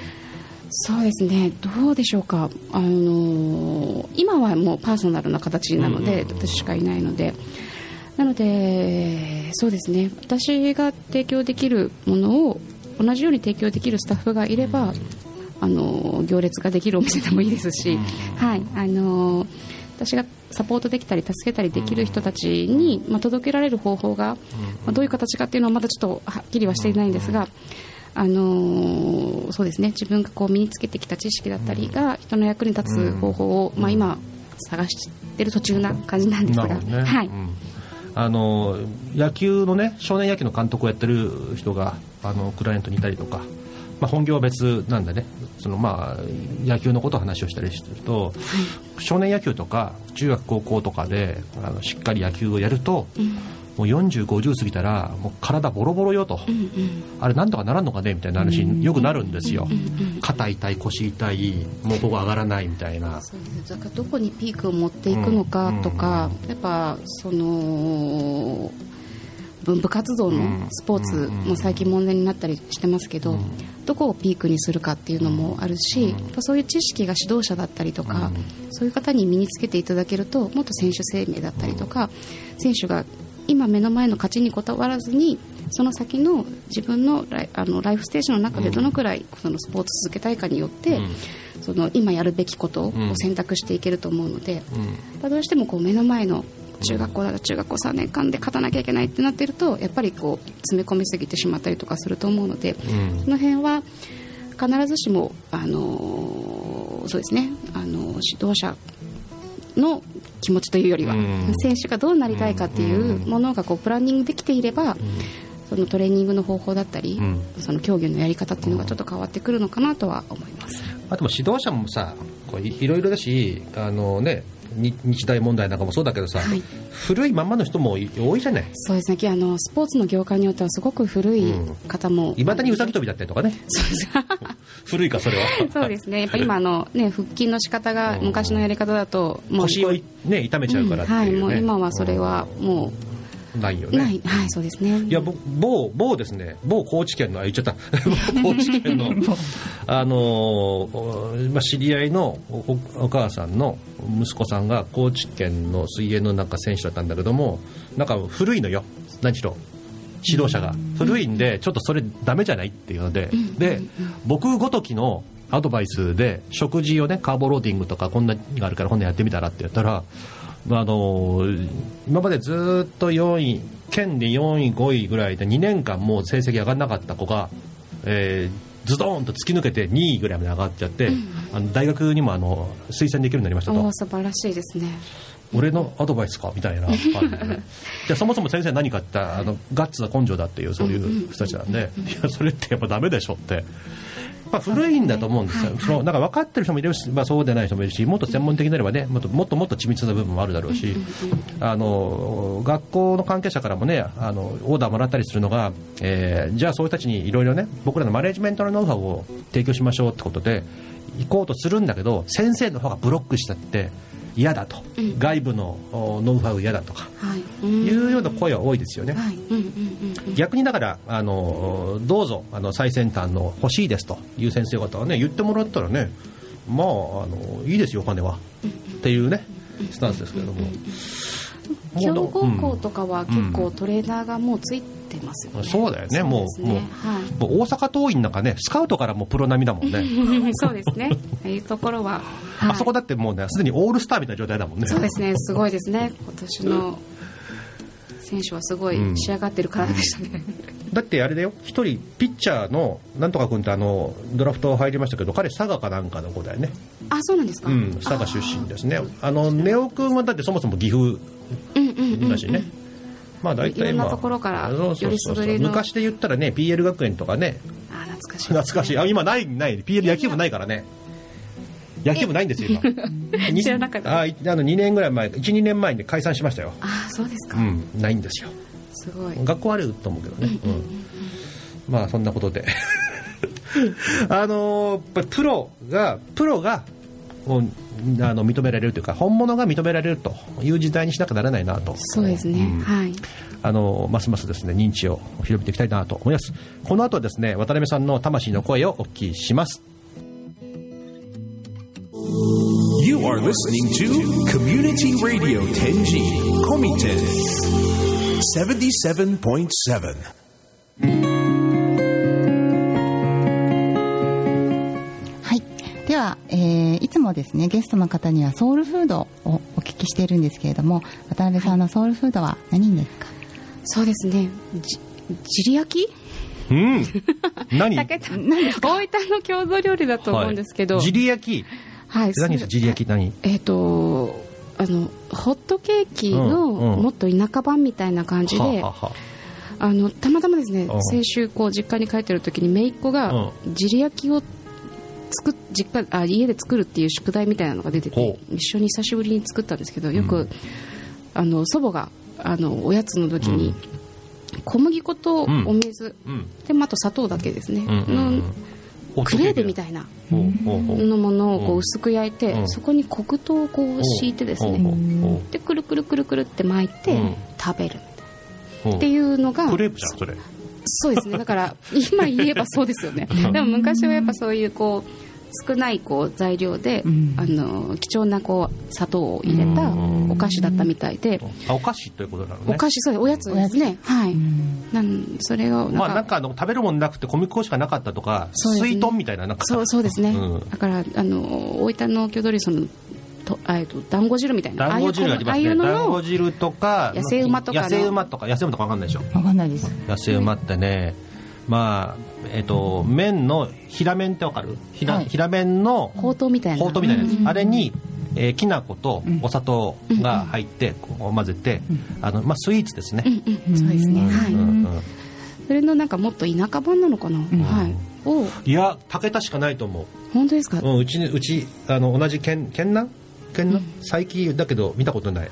そうですね。どうでしょうか、あのー、今はもうパーソナルな形なので、うんうんうん、私しかいないので。なのでそうですね。私が提供できるものを同じように提供できるスタッフがいれば、うん、あの行列ができるお店でもいいですし、うん、はい。あのー私がサポートできたり助けたりできる人たちに、まあ、届けられる方法が、まあ、どういう形かっていうのはまだちょっとはっきりはしていないんですが、あのー、そうですね。自分がこう身につけてきた知識だったりが人の役に立つ方法を、まあ、今探してる途中な感じなんですが。ね、はい。あの野球のね少年野球の監督をやってる人があのクライアントにいたりとかまあ、本業は別なんでねそのまあ野球のことを話をしたりすると、はい、少年野球とか中学高校とかであのしっかり野球をやると、うん、もう40、50過ぎたらもう体ボロボロよと、うんうん、あれなんとかならんのかねみたいな話によくなるんですよ、肩痛い腰痛いもうここ上がらないみたいな。そうですだからどこにピークを持っていくのかとか、やっぱその文部活動のスポーツも最近問題になったりしてますけど、どこをピークにするかっていうのもあるし、そういう知識が指導者だったりとか、そういう方に身につけていただけるともっと選手生命だったりとか選手が今目の前の勝ちにこだわらずにその先の自分のライあのライフステージの中でどのくらいそのスポーツ続けたいかによって、その今やるべきことを選択していけると思うので、どうしてもこう目の前の中学校だと中学校3年間で勝たなきゃいけないってなってるとやっぱりこう詰め込みすぎてしまったりとかすると思うので、うん、その辺は必ずしも、あのそうですね、あの指導者の気持ちというよりは、うん、選手がどうなりたいかっていうものがこうプランニングできていれば、そのトレーニングの方法だったり、その競技のやり方っていうのがちょっと変わってくるのかなとは思います。あとも指導者もさこういろいろだしあのね日大問題なんかもそうだけどさ、はい、古いままの人も多いじゃない？そうですね。あのスポーツの業界によってはすごく古い方も。いま、うん、だにうさぎ跳びだったりとかね。古いかそれは。そうですね。やっぱ今あの、ね、腹筋の仕方が昔のやり方だともう腰を、ね、痛めちゃうからっていう、ね。うん、はい、もう今はそれはもう。ないよね。はい、そうですね。いや、某、某ですね、某高知県の、あ、言っちゃった、高知県の、あのまあ、知り合いのおお母さんの息子さんが高知県の水泳のなんか選手だったんだけども、なんか古いのよ、何しろ。指導者が。古いんでちょっとそれダメじゃないっていうので。で僕ごときのアドバイスで食事をねカーボローディングとかこんながあるから今度やってみたらって言ったらあの今までずっと4位県で4位5位ぐらいで2年間もう成績上がらなかった子が、えー、ズドーンと突き抜けて2位ぐらいまで上がっちゃって、うん、あの大学にもあの推薦できるようになりましたと。素晴らしいですね。俺のアドバイスかみたいな感じで、ね、じゃあそもそも先生何かってあのガッツは根性だっていうそういう人たちなんで、いやそれってやっぱダメでしょって。まあ、古いんだと思うんですよ、そのなんか分かってる人もいるし、まあ、そうでない人もいるし、もっと専門的になればね、もっともっともっと緻密な部分もあるだろうし、あの学校の関係者からもね、あのオーダーもらったりするのが、えー、じゃあそういう人たちにいろいろね、僕らのマネジメントのノウハウを提供しましょうってことで、行こうとするんだけど、先生の方がブロックしちゃって、嫌だと、うん、外部のノウハウ嫌だとか、はい、いうような声は多いですよね、はい、逆にだからあのどうぞあの最先端の欲しいですという先生方はね言ってもらったらねまああのいいですよお金は、っていうねスタンスですけれども。強豪校とかは結構トレーナーがもうついてますよね、うん、そうだよね、もう、ね、もう、はい、大阪桐蔭なんかね、スカウトからもプロ並みだもんね。そうですね、ああいうところは、はい、あそこだってもうね、すでにオールスターみたいな状態だもんね。そうですね、すごいですね、今年の選手はすごい仕上がってるからでしたね。うんだってあれだよ、一人、ピッチャーのなんとか君ってあのドラフト入りましたけど、彼、佐賀かなんかの子だよね。あそうなんですか、うん、佐賀出身ですね。あのネオ君はだってそもそも岐阜だしね。まあ大体まあ、ところから昔で言ったらね PL 学園とかね。あ懐かしい、懐かしい。あ今ないない。PL 野球部ないからね。野球部ないんですよ今。に知らなかった。あいあの2年ぐらい前12年前に解散しましたよ。ああそうですか、うんないんですよ。すごい。学校あると思うけどね、うんまあそんなことで。あのープロがプロがもうあの認められるというか本物が認められるという時代にしなきゃならないなと。そうですね、ん。はい。あのますますですね認知を広めていきたいなと思います。この後はですね渡辺さんの魂の声をお聞きします。You are listening to Community Radio Tenji Komiten 77.7. は、えーいつもですね、ゲストの方にはソウルフードをお聞きしているんですけれども、渡辺さんのソウルフードは何ですか、そうですね。じじり焼き？うん。何？大分の郷土料理だと思うんですけど、はい、ジリ焼き？はい何ですか？ジリ焼き何？えっ、とあのホットケーキうんのうん。もっと田舎版みたいな感じで、はあはあはあ。のたまたまですねうん。先週こう実家に帰ってる時に姪っ子がうじり焼きを作っ実家あ家で作るっていう宿題みたいなのが出てほて一緒に久しぶりに作ったんですけどよく、あの祖母があのおやつの時に、小麦粉とお水、うん。でまああと砂糖だけですね、うんうんのクレープみいたいなのものをこうん。う薄く焼いて、うん。そこに黒糖をこう敷いてですね、でくるくるくるくるって巻いてうん。食べるっていうのがクレープじゃんそれそうですね。だから今言えばそうですよね。でも昔はやっぱそういうこう少ないこう材料で、うん。あの貴重なこう砂糖を入れたうん。お菓子だったみたいで、あお菓子ということなのね。お菓子そうです。おやつですね。はい、うん。なんそれをなんか,、まあなんかあの食べるもんなくて小麦粉しかなかったとかね水豚みたいななんかそうそうですね、うんだからあの大分の郷土料理そのとあえっと団子汁みたいな。団子汁ありますね。ああいうの団子の汁とか野生馬とかの。野生馬とか野生馬とかわかんないでしょ？わかんないです。野生馬ってねまあえっ、と麺の平麺ってわかる？平,、はい。平麺のほうとうみたいな。ほうとうみたいなあれに、えーきな粉とお砂糖が入って、こう混ぜて、あのまあ、スイーツですね、うんうんそうですね、うんはい、それのなんかもっと田舎版なのかな、はい。をいや武田しかないと思う。本当ですか、うん、うちにうちあの同じ県県南？県南、最近だけど見たことない。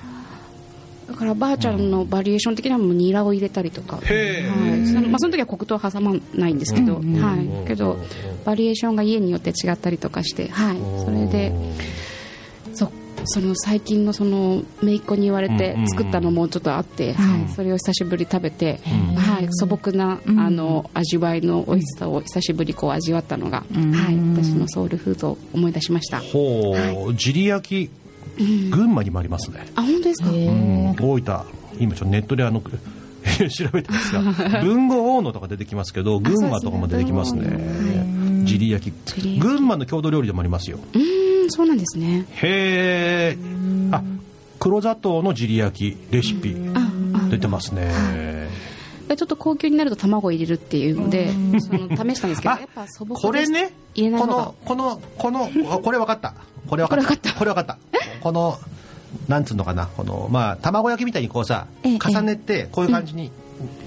だからばあちゃんのバリエーション的にはもうニラを入れたりとか、はい。そのまあ、その時は黒糖挟まないんですけど、うん。はい、けどバリエーションが家によって違ったりとかして、はい、それでそその最近のその姪っ子に言われてうん作ったのもちょっとあって、はい、それを久しぶり食べて、はい、素朴なあの味わいの美味しさを久しぶりこう味わったのが、はい、私のソウルフードを思い出しました。ほう、ジリ焼き群馬にもありますね、あ本当ですか、うん。大分。今ちょっとネットであの 調べてますが 文豪大野とか出てきますけど群馬とかも出てきますね。そうですジリ焼き群馬の郷土料理でもありますよ。うそうなんですね。へえあ黒砂糖のジリ焼きレシピ出てますね。ちょっと高級になると卵を入れるっていうのでその試したんですけど あやっぱ素朴でこれね？こ入れない方が。のこのこのあこれ分かった。これ分かった。これ分かった。このなんつうのかな。このまあ卵焼きみたいにこうさええ。重ねてこういう感じに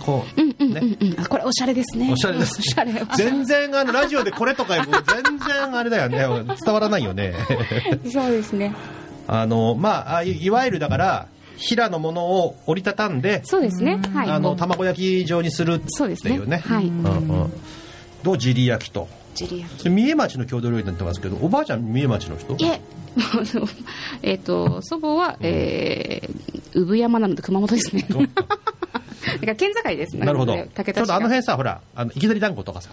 こううんうんねうんうん。あこれおしゃれですね。おしゃれです。おしゃれ。全然あのラジオでこれとか全然あれだよね。伝わらないよね。そうですね。あのまああいいわゆるだから平のものを折りたたんでそうですね。はい。あの卵焼き状にするってそうですね。いうねはい。うんうん。とジリ焼きとジリ焼きで三重町の郷土料理になってますけどおばあちゃん三重町の人？いえ。えっと祖母はえー産山なので熊本ですね。だ から県境ですなるほど。ちょうどあの辺さほらあのいきなり団子とかさ、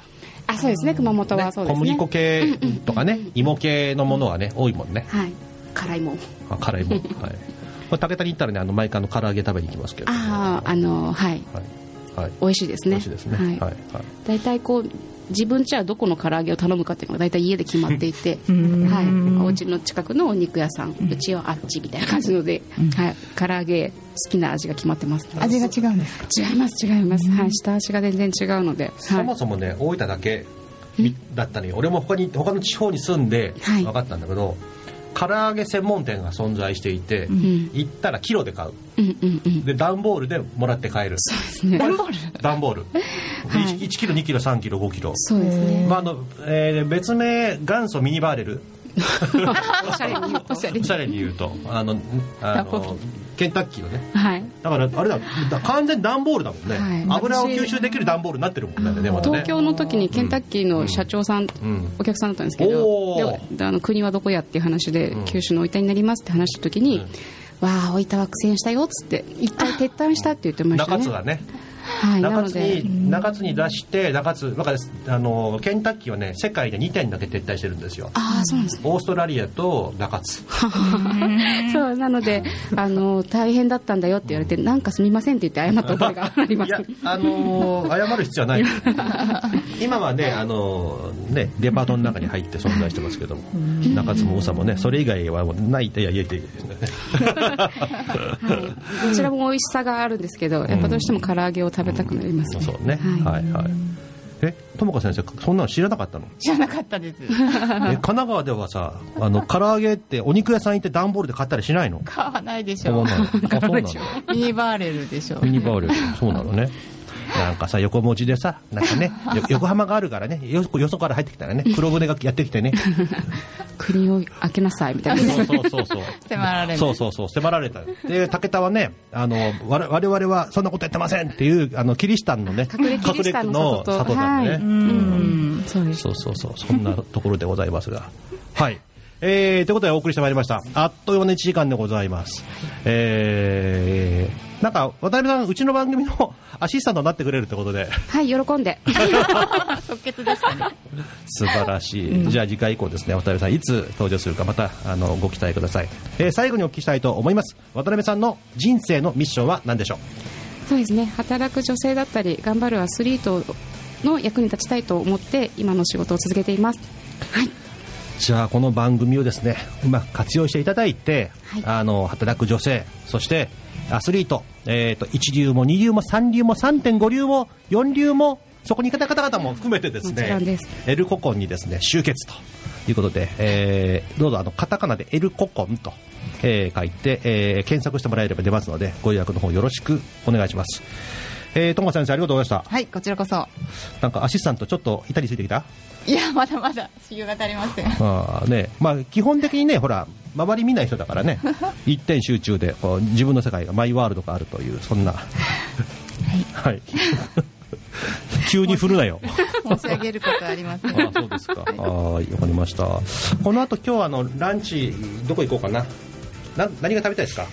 あそうですね。熊本ね。はそうですね。小麦粉系とかね。芋系のものはね多いもんね。はい。辛いもん。あ辛いもん。はい。これ武田に行ったらねあの毎回あの唐揚げ食べに行きますけどあああのはい。はい。はい。美味しいですね。美味しいですね。はい。はい。はい。大体こう自分家はどこの唐揚げを頼むかっていうのが大体家で決まっていて、ん。はい、お家の近くのお肉屋さん、うちはあっちみたいな感じので、はい、唐揚げ好きな味が決まってます。味が違うんですか？違います違います、はい、下味が全然違うので、はい。そもそもね大分だけみだったのよ。俺も他に他の地方に住んではい。分かったんだけど、唐揚げ専門店が存在していて、ん。行ったらキロで買う。うんうんうん。で段ボールでもらって帰る。そうですね。段ボール？段ボール。で はい。1, キロ2キロ3キロ5キロ。そうですね、まああのえー別名元祖ミニバーレル。おしゃれに言うと。おしゃれおしゃれに言うと。あのあのケンタッキーのね。はい。だからあれだだ完全に段ボールだもんね、はい。油を吸収できる段ボールになってるもんね,、ね。東京の時にケンタッキーの社長さん、ん。お客さんだったんですけど、あの国はどこやっていう話で、九州の大分になりますって話した時に、わあ大分は苦戦したよっつって一回撤退したって言ってましたね。中津がねはい。な中津に中津に出して中津なんかですあのケンタッキーはね世界で2点だけ撤退してるんですよ。ああそうなんですね。オーストラリアと中津。そうなのであの大変だったんだよって言われてなんかすみませんって言って謝った覚えがあります。いやあのー謝る必要はない。今はねあのーねデパートの中に入って存在してますけども中津も長もねそれ以外はもうないっていやいやいやい。やはい、どちらも美味しさがあるんですけどやっぱどうしても唐揚げを食べたくなりますね、そうね。はい。はいはい。えともか先生そんなの知らなかったの？知らなかったです。え神奈川ではさあの 唐揚げってお肉屋さん行って段ボールで買ったりしないの？買わないでしょ。そうなの？あそうなの？ミニバーレルでしょ。ミニバーレル。そうなのねなんかさ横文字でさなんかねよ 横浜があるからねよよそから入ってきたらね黒船がやってきてね。国を開けなさいみたいな。そうそうそうそう。迫られる。そうそうそう迫られた。で武田はねあの我我々はそんなことやってませんっていうあのキリシタンのね隠れキリシタンの里なん。でね、そうそうそう。そんなところでございますが。はいえー、ということでお送りしてまいりました。あっという間の1時間でございます。えー、なんか渡辺さんうちの番組の アシスタントになってくれるってことで。はい喜んで。即決でしたね。素晴らしい、じゃあ次回以降ですね渡辺さんいつ登場するかまたあのご期待ください、えー最後にお聞きしたいと思います。渡辺さんの人生のミッションは何でしょう？そうですね。働く女性だったり頑張るアスリートの役に立ちたいと思って今の仕事を続けています。はいじゃあこの番組をですねうまく活用していただいて、はいあの働く女性そしてアスリート、えー、と一流も二流も三流も3.5流も4流もそこにいた方々も含めてですねエルココンにですね集結ということで、えーどうぞあのカタカナでエルココンと、えー書いて、えー検索してもらえれば出ますのでご予約の方よろしくお願いします。えー、トモ先生ありがとうございました。はいこちらこそなんかアシスタントちょっと板についてきた？いやまだまだ修行が足りません。あーねまあ、基本的にね、ほら、周り見ない人だからね、一点集中でこう自分の世界がマイワールドがあるという、そんな、はい、急に振るなよ。申し上げることはありませんあそうですか。はい、わかりました。この後今日あのランチどこ行こうかな？な何が食べたいですか？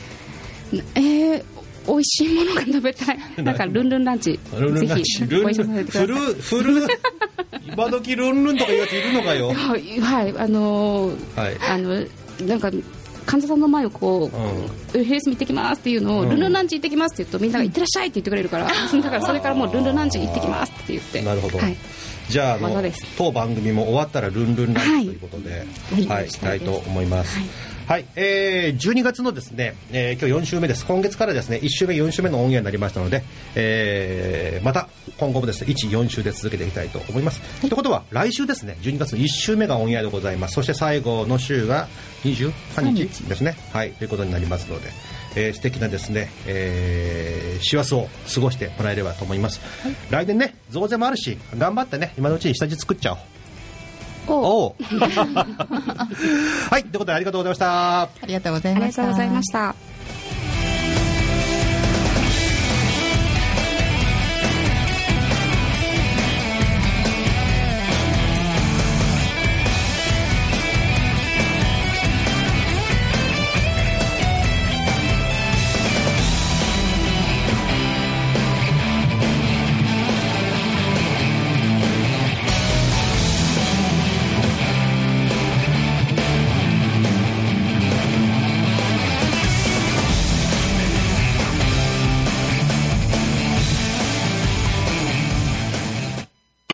えー、美味しいものが食べたい。なんかルンルンランチ。ルンルンランチ、ぜひご一緒させてください。ルンフルフル今時ルンルンとかいうやついるのかよ。はい、はい、あのーはい。あのなんか患者さんの前をこう、ヘルス見行ってきますっていうのを、うん。ルンルンランチ行ってきますって言うとみんなが行ってらっしゃいって言ってくれるから、だからそれからもうルンルンランチ行ってきますって言ってなるほど。はい、じゃああの技です。当番組も終わったらルンルンランチということで、はい、はいしたいと思います。はい、えー、12月のですね、えー今日4週目です。今月からですね、1週目、4週目のオンエアになりましたので、えー、また今後もですね、1、4週で続けていきたいと思います。ということは、来週ですね、12月の1週目がオンエアでございます。そして最後の週が23日ですね。はい、ということになりますので、えー、素敵なですね、えー、師走を過ごしてもらえればと思います。来年ね、増税もあるし、頑張ってね、今のうちに下地作っちゃおう。おう はい、ということでありがとうございました。ありがとうございありましたがとうございました。